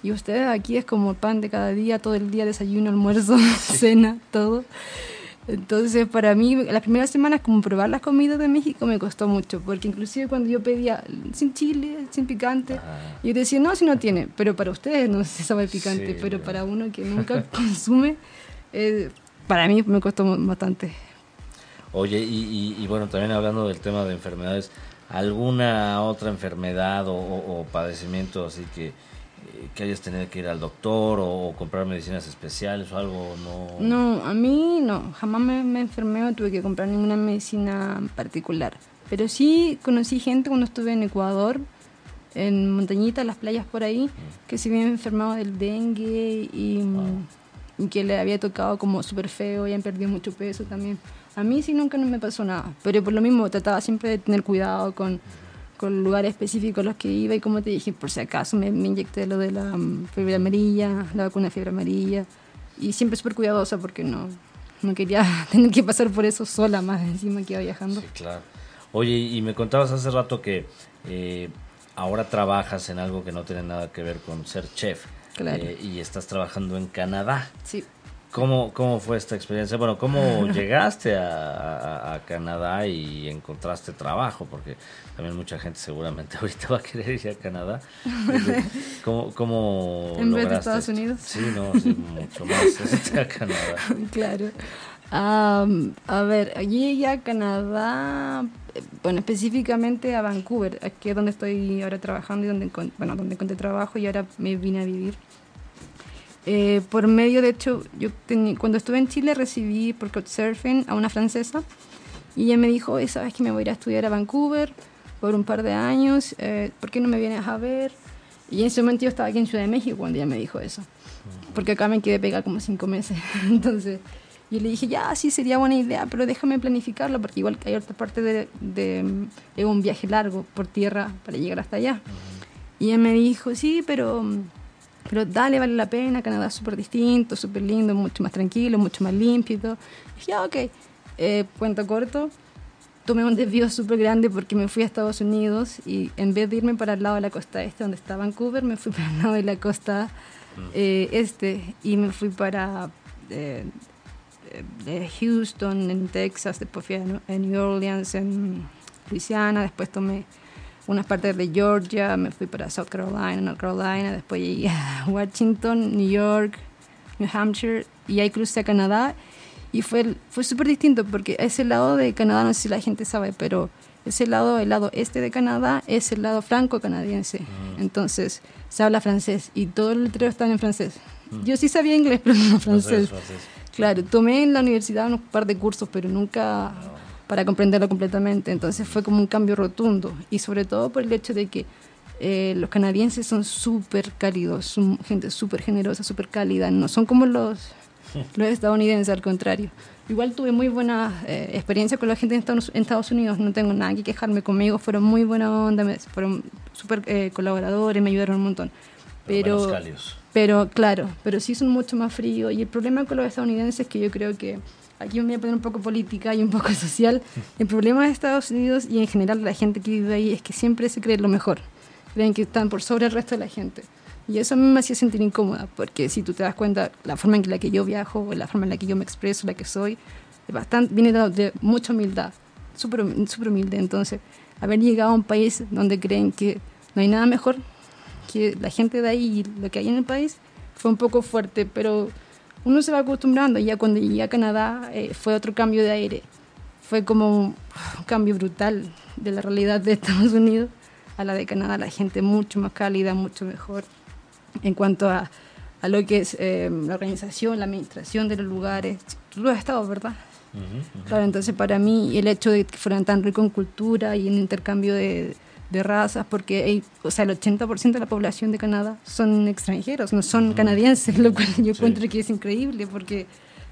C: Y ustedes aquí es como pan de cada día, todo el día, desayuno, almuerzo, cena, todo. Entonces, para mí, las primeras semanas, como probar las comidas de México me costó mucho, porque inclusive cuando yo pedía sin chile, sin picante, ah. yo decía, no, si no tiene, pero para ustedes no se sabe picante, pero para uno que nunca consume, eh, para mí me costó bastante.
B: Oye, y, y, bueno, también hablando del tema de enfermedades, ¿alguna otra enfermedad o, o padecimiento así que que hayas tenido que ir al doctor o, comprar medicinas especiales o algo? No,
C: no a mí no, jamás me, enfermé o tuve que comprar ninguna medicina particular. Pero sí conocí gente cuando estuve en Ecuador, en Montañita, las playas por ahí, mm. que se habían enfermado del dengue y, y que le había tocado como súper feo y han perdido mucho peso también. A mí sí nunca no me pasó nada, pero por lo mismo trataba siempre de tener cuidado con con lugares específicos a los que iba y como te dije, por si acaso me, inyecté lo de la um, fiebre amarilla, la vacuna de fiebre amarilla y siempre súper cuidadosa porque no, no quería tener que pasar por eso sola más encima que iba viajando.
B: Sí, claro. Oye, y me contabas hace rato que eh, ahora trabajas en algo que no tiene nada que ver con ser chef.
C: Claro.
B: Eh, y estás trabajando en Canadá.
C: Sí.
B: ¿Cómo, ¿Cómo fue esta experiencia? Bueno, ¿cómo llegaste a, Canadá y encontraste trabajo? Porque también mucha gente seguramente ahorita va a querer ir a Canadá. ¿Cómo, cómo
C: En vez de Estados Unidos.
B: Sí, no, sí, mucho más a Canadá.
C: Claro. a ver, llegué a Canadá, bueno, específicamente a Vancouver, aquí es donde estoy ahora trabajando y donde, bueno, donde encontré trabajo y ahora me vine a vivir. Eh, por medio, de hecho, yo cuando estuve en Chile recibí por Couchsurfing a una francesa y ella me dijo, sabes que me voy a ir a estudiar a Vancouver por un par de años, eh, ¿por qué no me vienes a ver? Y en ese momento yo estaba aquí en Ciudad de México cuando ella me dijo eso, porque acá me quedé pegada como cinco meses. Entonces yo le dije, ya, sí, sería buena idea, pero déjame planificarlo, porque igual que hay otra parte de, de, de un viaje largo por tierra para llegar hasta allá. Y ella me dijo, sí, pero pero dale, vale la pena, Canadá es súper distinto, súper lindo, mucho más tranquilo, mucho más limpio y todo. dije, ok, eh, cuento corto, tomé un desvío súper grande porque me fui a Estados Unidos y en vez de irme para el lado de la costa este, donde está Vancouver, me fui para el lado de la costa mm. eh, este y me fui para eh, Houston, en Texas, después fui a New Orleans, en Louisiana, después tomé unas partes de Georgia, me fui para South Carolina, North Carolina, después llegué a Washington, New York, New Hampshire y ahí crucé a Canadá y fue, fue súper distinto porque ese lado de Canadá, no sé si la gente sabe, pero ese lado, el lado este de Canadá es el lado franco-canadiense. Mm. Entonces se habla francés y todo el letrero está en francés. Mm. Yo sí sabía inglés, pero no francés. Claro, tomé en la universidad un par de cursos, pero nunca para comprenderlo completamente. Entonces fue como un cambio rotundo y sobre todo por el hecho de que eh, los canadienses son súper cálidos, son gente súper generosa, súper cálida, no son como los, los estadounidenses, al contrario. Igual tuve muy buena eh, experiencia con la gente en Estados, Unidos, no tengo nada que quejarme conmigo, fueron muy buena onda, fueron súper eh, colaboradores, me ayudaron un montón. Pero, pero claro, pero sí son mucho más fríos y el problema con los estadounidenses es que yo creo que aquí me voy a poner un poco política y un poco social, el problema de Estados Unidos y en general de la gente que vive ahí es que siempre se cree lo mejor, creen que están por sobre el resto de la gente. Y eso a mí me hacía sentir incómoda, porque si tú te das cuenta, la forma en la que yo viajo, la forma en la que yo me expreso, la que soy, bastante, viene de, de mucha humildad, súper humilde. Entonces, haber llegado a un país donde creen que no hay nada mejor que la gente de ahí y lo que hay en el país, fue un poco fuerte, pero uno se va acostumbrando. Ya cuando llegué a Canadá eh, fue otro cambio de aire. Fue como un, cambio brutal de la realidad de Estados Unidos a la de Canadá. La gente mucho más cálida, mucho mejor en cuanto a, a lo que es eh, la organización, la administración de los lugares. Tú lo has estado, ¿verdad? Claro, entonces para mí el hecho de que fueran tan ricos en cultura y en intercambio de, de razas, porque o sea, el 80% de la población de Canadá son extranjeros, no son canadienses, lo cual yo encuentro que es increíble, porque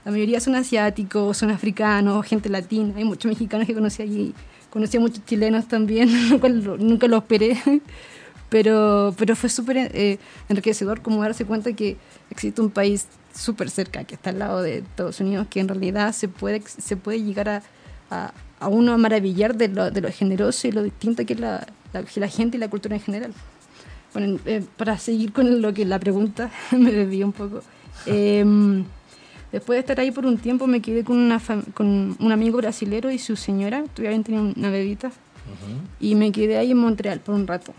C: la mayoría son asiáticos, son africanos, gente latina, hay muchos mexicanos que conocí allí, conocí a muchos chilenos también, lo cual nunca lo esperé, pero, pero fue súper eh, enriquecedor como darse cuenta que existe un país súper cerca, que está al lado de Estados Unidos, que en realidad se puede, se puede llegar a, a, a uno a maravillar de lo, de lo generoso y lo distinta que es la, la, gente y la cultura en general. Bueno, eh, para seguir con lo que la pregunta, me desvié un poco. Em, después de estar ahí por un tiempo, me quedé con, una con un amigo brasilero y su señora, todavía tenía una bebita, y me quedé ahí en Montreal por un rato,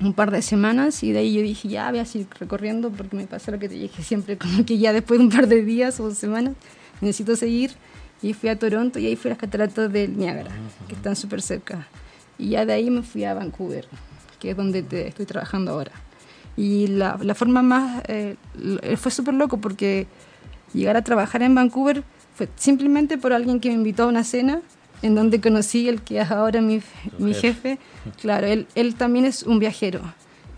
C: un par de semanas, y de ahí yo dije, ya voy a seguir recorriendo porque me pasa lo que te dije siempre, como que ya después de un par de días o semanas necesito seguir. Y fui a Toronto y ahí fui a las cataratas del Niágara, que están súper cerca. Y ya de ahí me fui a Vancouver, que es donde te estoy trabajando ahora. Y la, la forma más... Eh, fue súper loco porque llegar a trabajar en Vancouver fue simplemente por alguien que me invitó a una cena en donde conocí el que es ahora mi, mi jefe. Claro, él, él también es un viajero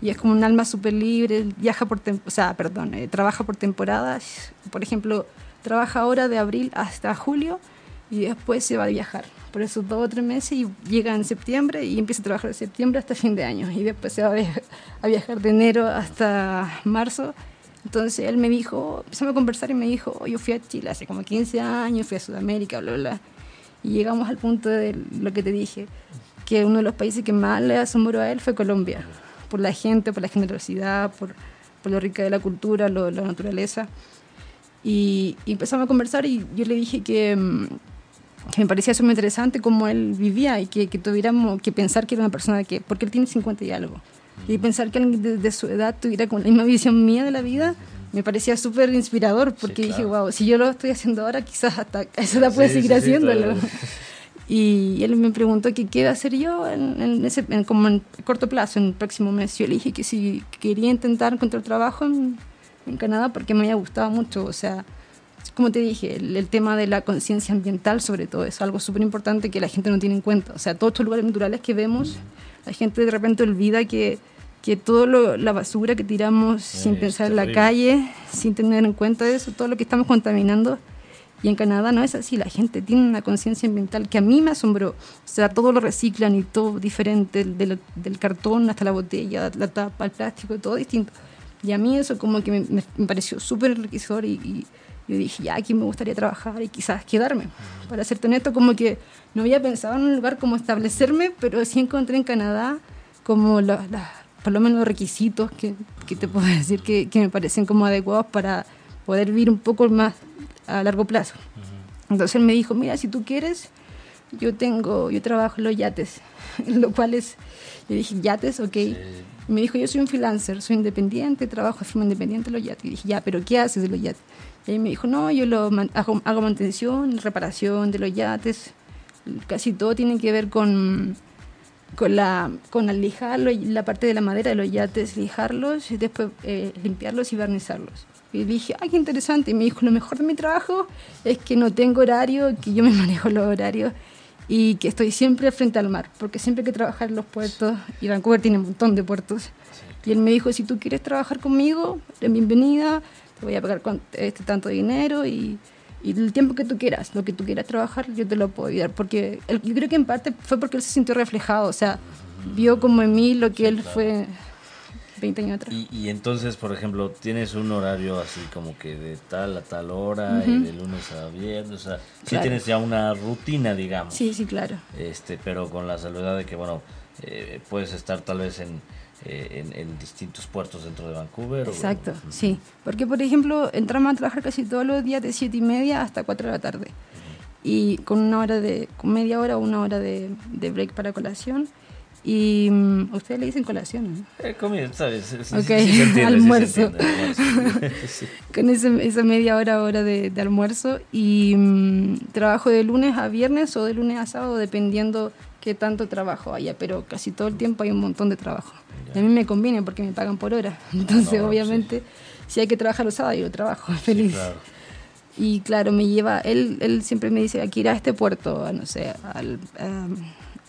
C: y es como un alma súper libre, viaja por, o sea, perdón, eh, trabaja por temporadas. Por ejemplo, trabaja ahora de abril hasta julio y después se va a viajar por esos dos o tres meses y llega en septiembre y empieza a trabajar de septiembre hasta fin de año y después se va a viajar, de enero hasta marzo. Entonces él me dijo, empezamos a conversar y me dijo, yo fui a Chile hace como 15 años, fui a Sudamérica, bla, bla. Y llegamos al punto de lo que te dije, que uno de los países que más le asombró a él fue Colombia, por la gente, por la generosidad, por, por lo rica de la cultura, lo, la naturaleza. Y, y, empezamos a conversar y yo le dije que, mm, que me parecía súper interesante cómo él vivía y que, que, tuviéramos que pensar que era una persona que, porque él tiene 50 y algo, y pensar que alguien de, su edad tuviera con la misma visión mía de la vida, me parecía súper inspirador, porque dije, wow, si yo lo estoy haciendo ahora, quizás hasta esa edad puede seguir haciéndolo. y él me preguntó qué iba a hacer yo en, ese, como en corto plazo, en el próximo mes. Yo le dije que si quería intentar encontrar trabajo en, en Canadá porque me había gustado mucho, o sea, como te dije, el, tema de la conciencia ambiental sobre todo es algo súper importante que la gente no tiene en cuenta. O sea, todos estos lugares naturales que vemos, la gente de repente olvida que, que toda la basura que tiramos sin pensar en la calle, sin tener en cuenta eso, todo lo que estamos contaminando. Y en Canadá no es así, la gente tiene una conciencia ambiental que a mí me asombró. O sea, todo lo reciclan y todo diferente, del, del cartón hasta la botella, la tapa, el plástico, todo distinto. Y a mí eso como que me, me pareció súper enriquecedor y yo dije, ya aquí me gustaría trabajar y quizás quedarme. Para ser honesto, como que no había pensado en un lugar como establecerme, pero sí encontré en Canadá como los, por lo menos los requisitos que, que te puedo decir que, que, me parecen como adecuados para poder vivir un poco más a largo plazo. Entonces él me dijo, mira, si tú quieres, yo tengo, yo trabajo en los yates, lo cual es, yo dije, yates, ok. me dijo, yo soy un freelancer, soy independiente, trabajo de forma independiente en los yates. Y dije, ya, pero ¿qué haces de los yates? Y me dijo, no, yo lo hago, hago, mantención, reparación de los yates, casi todo tiene que ver con, con, la, con lijarlo, la parte de la madera de los yates, lijarlos y después eh, limpiarlos y barnizarlos. Y dije, ay, qué interesante. Y me dijo, lo mejor de mi trabajo es que no tengo horario, que yo me manejo los horarios y que estoy siempre frente al mar, porque siempre hay que trabajar en los puertos, y Vancouver tiene un montón de puertos. Y él me dijo, si tú quieres trabajar conmigo, bienvenida, voy a pagar con este tanto dinero y, y, el tiempo que tú quieras, lo que tú quieras trabajar, yo te lo puedo ayudar. Porque yo creo que en parte fue porque él se sintió reflejado, o sea, vio como en mí lo que él fue 20 años atrás.
B: Y, y, entonces, por ejemplo, tienes un horario así como que de tal a tal hora y de lunes a viernes, o sea, sí tienes ya una rutina, digamos.
C: Sí, sí, claro.
B: Este, pero con la salvedad de que, bueno, eh, puedes estar tal vez en eh, en, distintos puertos dentro de Vancouver.
C: Exacto, sí. Porque, por ejemplo, entramos a trabajar casi todos los días de 7 y media hasta 4 de la tarde. Y con una hora de, con media hora o una hora de, de, break para colación. Y um, ustedes le dicen colación,
B: ¿no? Eh, comida, ¿sabes?
C: almuerzo. Con ese, esa media hora, hora de, de almuerzo. Y um, trabajo de lunes a viernes o de lunes a sábado, dependiendo qué tanto trabajo haya. Pero casi todo el tiempo hay un montón de trabajo. Y a mí me conviene porque me pagan por hora. Entonces, obviamente, si hay que trabajar los sábados, yo trabajo feliz. Y claro, me lleva, él, él siempre me dice, aquí ir a este puerto, a, no sé, al, um,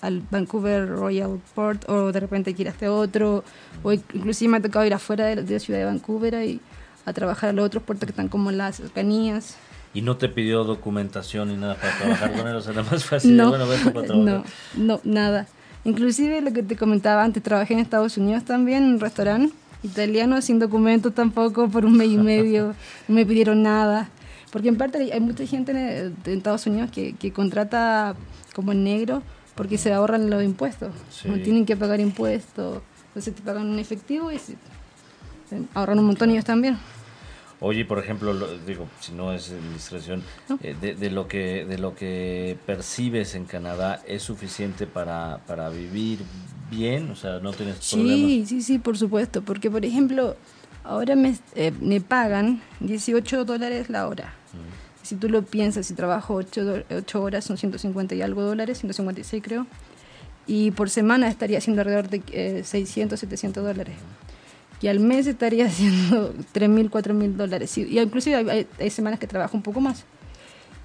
C: al Vancouver Royal Port, o de repente aquí ir a este otro, o inclusive me ha tocado ir afuera de, de la ciudad de Vancouver y a trabajar a los otros puertos que están como en las cercanías.
B: ¿Y no te pidió documentación ni nada para trabajar con él? O sea, era más fácil
C: No,
B: bueno, vete para trabajar.
C: no, no, nada. Inclusive lo que te comentaba antes, trabajé en Estados Unidos también, en un restaurante italiano, sin documentos tampoco, por un mes y medio, no me pidieron nada. Porque en parte hay mucha gente en, en Estados Unidos que, que contrata como en negro porque se ahorran los impuestos.
B: Sí.
C: No tienen que pagar impuestos, entonces te pagan en efectivo y se, se ahorran un montón ellos también.
B: Oye, por ejemplo, lo- digo, si no es discreción,
C: No.
B: eh, de, de lo que de lo que percibes en Canadá es suficiente para, para vivir bien, o sea, no tienes problemas.
C: Sí, sí, sí, por supuesto. Porque, por ejemplo, ahora me, eh, me pagan 18 dólares la hora. Si tú lo piensas, si trabajo 8, horas son 150 y algo dólares, 156 creo. Y por semana estaría haciendo alrededor de eh, 600, 700 dólares. Y al mes estaría haciendo 3.000, 4.000 dólares. Y, y inclusive hay, hay- hay semanas que trabajo un poco más.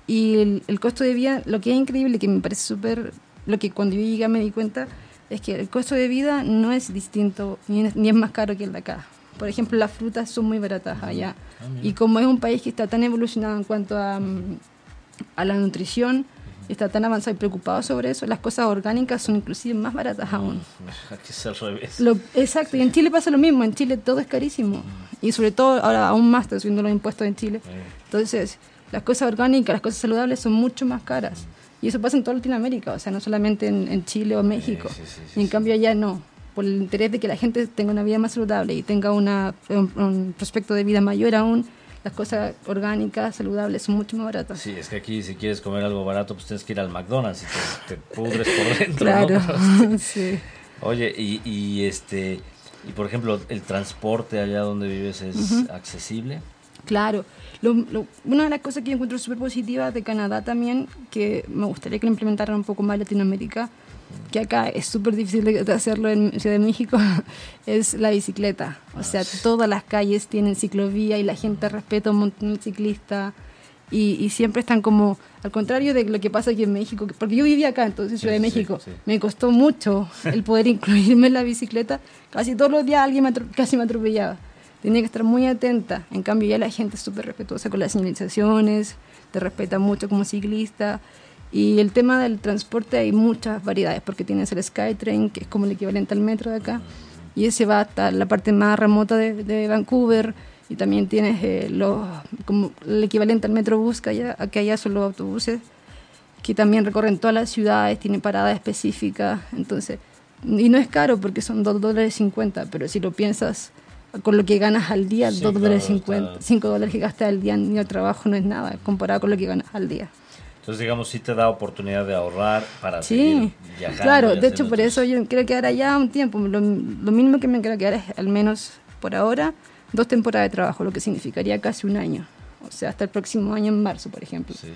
C: Y el, el costo de vida, lo que es increíble, que me parece súper, lo que cuando yo llegué me di cuenta, es que el costo de vida no es distinto, ni es, ni es más caro que el de acá. Por ejemplo, las frutas son muy baratas allá. Y como es un país que está tan evolucionado en cuanto a, mm, a la nutrición, está tan avanzado y preocupado sobre eso, las cosas orgánicas son inclusive más baratas aún.
B: Aquí es al revés.
C: Lo- exacto, y en Chile pasa lo mismo, en Chile todo es carísimo. Y sobre todo ahora aún más está subiendo los impuestos en Chile. Entonces, las cosas orgánicas, las cosas saludables son mucho más caras. Y eso pasa en toda Latinoamérica, o sea, no solamente en, en Chile o México.
B: sí, sí, sí,
C: y en cambio allá no, por el interés de que la gente tenga una vida más saludable y tenga una, un, un prospecto de vida mayor aún, las cosas orgánicas, saludables son mucho más baratas.
B: Sí, es que aquí si quieres comer algo barato, pues tienes que ir al McDonald's y te, te pudres por dentro.
C: Claro,
B: ¿no?
C: sí.
B: Oye, y, y este, y por ejemplo, el transporte allá donde vives es accesible.
C: Claro. Lo- lo- una de las cosas que yo encuentro súper positiva de Canadá también, que me gustaría que lo implementaran un poco más en Latinoamérica, que acá es súper difícil de de hacerlo en Ciudad de México, es la bicicleta. O sea, todas las calles tienen ciclovía y la gente respeta un montón al ciclista. Y, y siempre están como, al contrario de lo que pasa aquí en México, que- porque yo vivía acá, entonces en Ciudad de
B: Sí, sí,
C: México,
B: sí.
C: me costó mucho el poder incluirme en la bicicleta. Casi todos los días alguien me casi me atropellaba. Tenía que estar muy atenta. En cambio, ya la gente es súper respetuosa con las señalizaciones, te respeta mucho como ciclista. Y el tema del transporte hay muchas variedades, porque tienes el Skytrain, que es como el equivalente al metro de acá, y ese va hasta la parte más remota de, de Vancouver. Y también tienes eh, los, como el equivalente al Metrobús, que allá, que allá son los autobuses, que también recorren todas las ciudades, tienen paradas específicas. Entonces, y no es caro porque son 2 dólares 50, pero si lo piensas con lo que ganas al día,
B: Sí,
C: 2 dólares
B: claro,
C: 50,
B: está-
C: 5 dólares que gastas al día en el trabajo no es nada comparado con lo que ganas al día.
B: Entonces, digamos, sí te da oportunidad de ahorrar para
C: Sí,
B: seguir viajando.
C: claro, de hecho por eso yo quiero quedar allá un tiempo. Lo, lo mínimo que me quiero quedar es al menos por ahora dos temporadas de trabajo, lo que significaría casi un año. O sea, hasta el próximo año en marzo, por ejemplo.
B: Sí,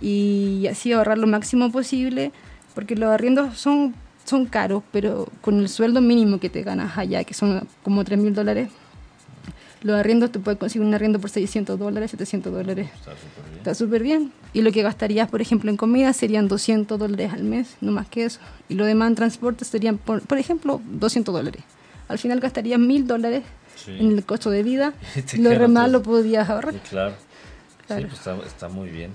C: y así ahorrar lo máximo posible, porque los arriendos son, son caros, pero con el sueldo mínimo que te ganas allá, que son como 3 mil dólares, los arriendos te puedes conseguir un arriendo por 600 dólares, 700 dólares.
B: está súper bien.
C: Bien. Y lo que gastarías, por ejemplo, en comida serían 200 dólares al mes, no más que eso. Y lo demás en transporte serían, por, por ejemplo, 200 dólares. Al final gastarías 1000 dólares
B: Sí.
C: en el costo de vida.
B: Y
C: Lo demás lo podías ahorrar.
B: Sí, claro.
C: Claro.
B: Sí, pues está, está muy bien.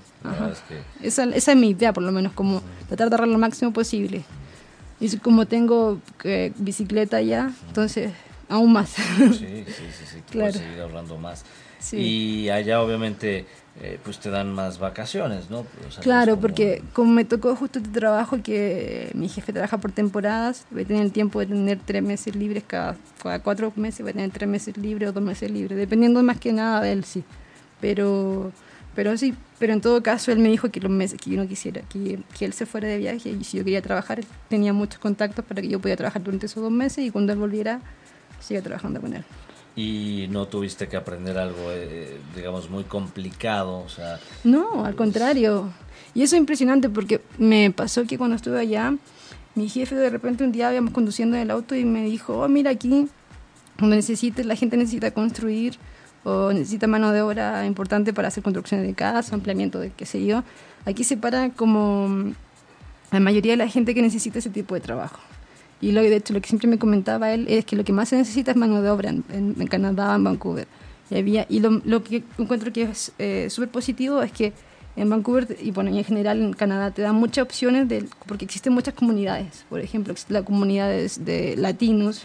B: Es que
C: Esa, esa es mi idea, por lo menos, como tratar de ahorrar lo máximo posible. Y como tengo eh, bicicleta ya, entonces aún más.
B: sí, sí, sí, sí, que
C: Claro.
B: puedes seguir ahorrando más.
C: Sí.
B: Y allá, obviamente, eh, pues te dan más vacaciones, ¿no? O sea,
C: Claro,
B: como-
C: porque como me tocó justo este trabajo que mi jefe trabaja por temporadas, voy a tener el tiempo de tener tres meses libres cada, cada cuatro meses, voy a tener tres meses libres o dos meses libres, dependiendo más que nada de él, sí. Pero, pero sí, pero en todo caso él me dijo que los meses que yo no quisiera, que, que él se fuera de viaje y si yo quería trabajar, tenía muchos contactos para que yo pudiera trabajar durante esos dos meses y cuando él volviera, siga trabajando con él.
B: Y no tuviste que aprender algo, eh, digamos, muy complicado, o sea,
C: No, al contrario. Y eso es impresionante porque me pasó que cuando estuve allá, mi jefe de repente un día íbamos conduciendo en el auto y me dijo, oh, mira aquí, donde necesites, la gente necesita construir o necesita mano de obra importante para hacer construcciones de casa, ampliamiento de qué sé yo. Aquí se para como la mayoría de la gente que necesita ese tipo de trabajo. Y lo, de hecho lo que siempre me comentaba él es que lo que más se necesita es mano de obra en, en, Canadá, en Vancouver. Y, había, y lo, lo que encuentro que es eh, súper positivo es que en Vancouver y bueno, y en general en Canadá te dan muchas opciones de, porque existen muchas comunidades. Por ejemplo, la comunidad de, de latinos.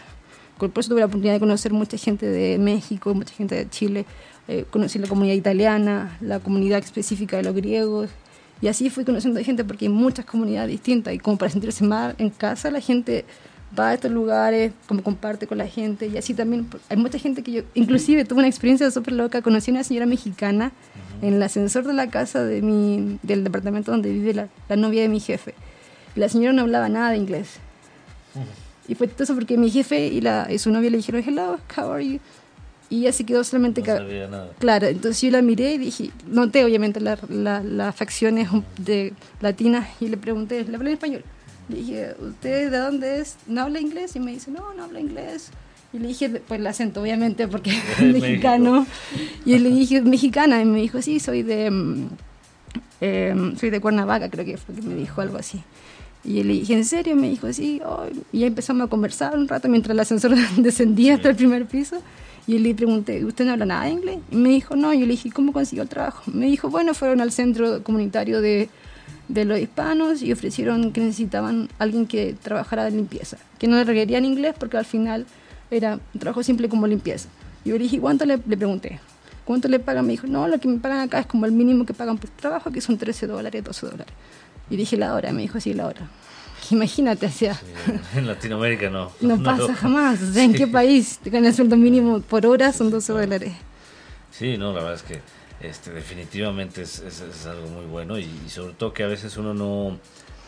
C: Por eso tuve la oportunidad de conocer mucha gente de México, mucha gente de Chile. Eh, conocí la comunidad italiana, la comunidad específica de los griegos. Y así fui conociendo gente porque hay muchas comunidades distintas. Y como para sentirse más en casa, la gente va a estos lugares, como comparte con la gente. Y así también hay mucha gente que yo, inclusive tuve una experiencia súper loca. Conocí a una señora mexicana en el ascensor de la casa de mi, del departamento donde vive la, la novia de mi jefe. La señora no hablaba nada de inglés. Y fue todo eso porque mi jefe y, la, y su novia le dijeron, hello, how are you? Y ella se quedó solamente...
B: No sabía nada.
C: Claro, entonces yo la miré y dije, noté obviamente las la, facciones de latinas y le pregunté, ¿le habla en español? Le dije, ¿usted de dónde es? ¿No habla inglés? Y me dice, no, no habla inglés. Y le dije, pues el acento, obviamente, porque es mexicano. Y le dije, mexicana. Y me dijo, sí, soy de, eh, soy de Cuernavaca, creo que fue que me dijo algo así. Y le dije, ¿en serio? Me dijo, sí. y ya empezamos a conversar un rato mientras el ascensor descendía hasta el primer piso. Y le pregunté, ¿usted no habla nada de inglés? Y me dijo, no. Yo le dije, ¿cómo consiguió el trabajo? Me dijo, bueno, fueron al centro comunitario de, de los hispanos y ofrecieron que necesitaban alguien que trabajara de limpieza, que no requerían inglés porque al final era un trabajo simple como limpieza. Yo le dije, ¿cuánto le, le pregunté? ¿Cuánto le pagan? Me dijo, no, lo que me pagan acá es como el mínimo que pagan por trabajo, que son 13 dólares, 12 dólares. Y dije, la hora, me dijo, sí, la hora. Imagínate, o sea.
B: en Latinoamérica no.
C: No, pasa jamás. O sea, ¿en qué país te ganas el sueldo mínimo por hora? Son 12 dólares.
B: Sí, no, la verdad es que este, definitivamente es, algo muy bueno y, sobre todo que a veces uno no,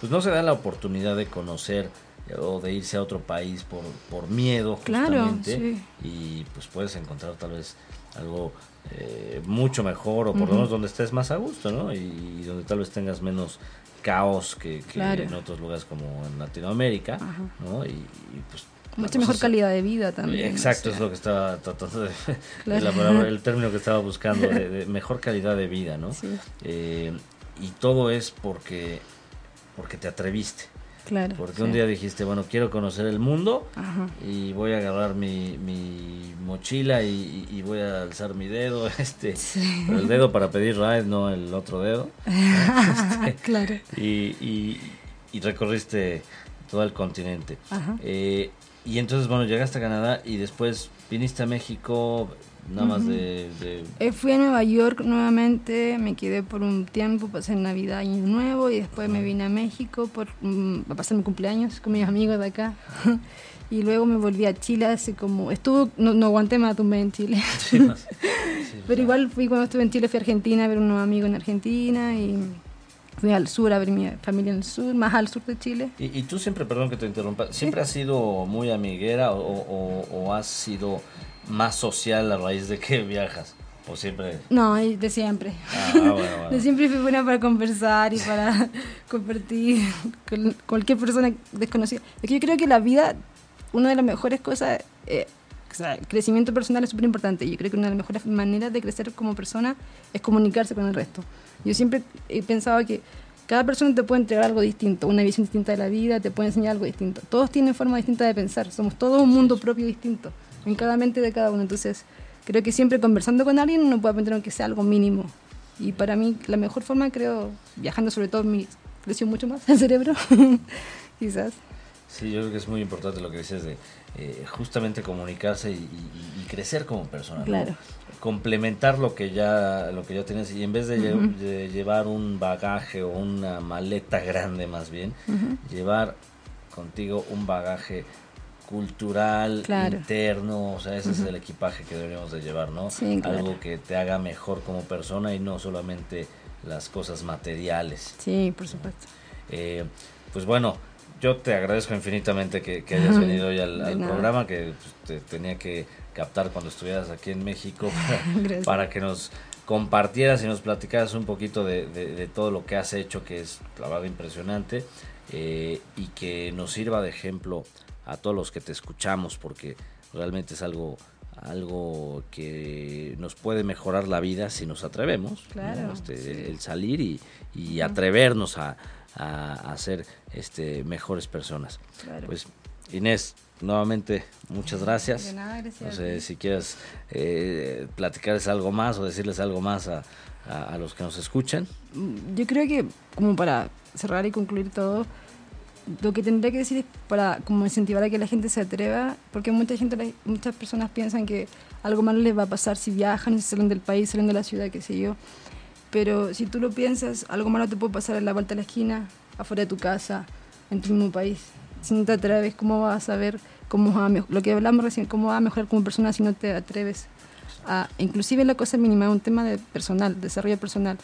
B: pues no se da la oportunidad de conocer o de irse a otro país por, por miedo justamente claro, y pues puedes encontrar tal vez algo eh, mucho mejor o por lo menos donde estés más a gusto, ¿no? Y, donde tal vez tengas menos caos que, en otros lugares como en Latinoamérica, ¿no? Y,
C: pues Mucha mejor calidad de vida también.
B: Exacto, es lo que estaba tratando de... el término que estaba buscando, de, mejor calidad de vida, ¿no? Eh, y todo es porque, porque te atreviste.
C: Claro.
B: Porque un día dijiste, bueno, quiero conocer el mundo y voy a agarrar mi, mi mochila y, voy a alzar mi dedo, este, el dedo para pedir ride, no el otro dedo.
C: Este, claro.
B: Y, y, recorriste todo el continente. Eh, y entonces, bueno, llegaste a Canadá y después viniste a México, nada más de,
C: eh, fui a Nueva York nuevamente, me quedé por un tiempo, pasé Navidad, Año Nuevo y después me vine a México por, mm, a pasar mi cumpleaños con mis amigos de acá. y luego me volví a Chile hace como, estuvo, no, no aguanté más tumbé en Chile. Pero igual fui cuando estuve en Chile, fui a Argentina a ver unos amigos en Argentina y fui al sur a ver mi familia en el sur, más al sur de Chile.
B: Y, tú siempre, perdón que te interrumpa, ¿siempre has sido muy amiguera o, o, o has sido más social a raíz de que viajas? ¿O siempre?
C: No, de siempre. Ah, bueno, De siempre fui buena para conversar y para compartir con cualquier persona desconocida. Es que yo creo que la vida, una de las mejores cosas, eh, o sea, el crecimiento personal es súper importante. Yo creo que una de las mejores maneras de crecer como persona es comunicarse con el resto. Yo siempre he pensado que cada persona te puede entregar algo distinto, una visión distinta de la vida, te puede enseñar algo distinto. Todos tienen forma distinta de pensar, somos todos un mundo propio distinto en cada mente de cada uno. Entonces, creo que siempre conversando con alguien uno puede aprender aunque sea algo mínimo. Y para mí, la mejor forma, creo, viajando sobre todo, me creció mucho más el cerebro, quizás.
B: Sí, yo creo que es muy importante lo que dices de eh, justamente comunicarse y, crecer como persona.
C: Claro.
B: Complementar lo que ya lo que ya tienes y en vez de, llevar un bagaje o una maleta grande más bien, llevar contigo un bagaje cultural, interno, o sea, ese es el equipaje que deberíamos de llevar, ¿no? Algo que te haga mejor como persona y no solamente las cosas materiales.
C: Sí, por supuesto.
B: Eh, pues bueno, yo te agradezco infinitamente que, hayas venido hoy al, programa, que pues, te tenía que captar cuando estuvieras aquí en México para, que nos compartieras y nos platicaras un poquito de, todo lo que has hecho, que es la verdad impresionante, eh, y que nos sirva de ejemplo a todos los que te escuchamos, porque realmente es algo algo que nos puede mejorar la vida si nos atrevemos.
C: Claro,
B: este, El salir y, atrevernos a, a, ser este, mejores personas. Pues Inés, nuevamente muchas gracias. No sé si quieres eh, platicarles algo más o decirles algo más a, a, los que nos escuchan.
C: Yo creo que como para cerrar y concluir todo, lo que tendría que decir es para como incentivar a que la gente se atreva, porque mucha gente, muchas personas piensan que algo malo les va a pasar si viajan, si salen del país, salen de la ciudad, qué sé yo. Pero si tú lo piensas, algo malo te puede pasar en la vuelta de la esquina, afuera de tu casa, en tu mismo país. Si no te atreves, ¿cómo vas a saber cómo va a lo que hablamos recién, cómo va a mejorar como persona si no te atreves? A, inclusive la cosa mínima, es un tema de personal, desarrollo personal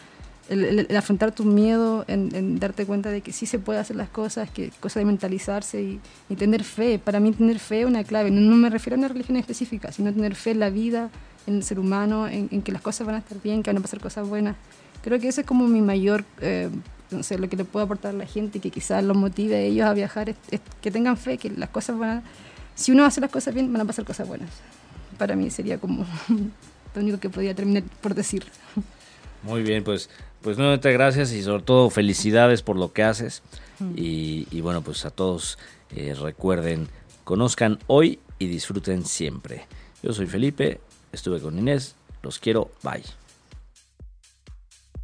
C: el, afrontar tu miedo, en, darte cuenta de que sí se puede hacer las cosas, que cosa de mentalizarse y, tener fe. Para mí tener fe es una clave. No, me refiero a una religión específica, sino tener fe en la vida, en el ser humano, en, que las cosas van a estar bien, que van a pasar cosas buenas. Creo que eso es como mi mayor, eh, no sé, lo que le puedo aportar a la gente y que quizás los motive a ellos a viajar, es, que tengan fe, que las cosas van a... Si uno hace las cosas bien, van a pasar cosas buenas. Para mí sería como lo único que podía terminar por decir.
B: Muy bien, pues pues nuevamente gracias y sobre todo felicidades por lo que haces. Y, bueno, pues a todos eh, recuerden, conozcan hoy y disfruten siempre. Yo soy Felipe, estuve con Inés, los quiero, bye.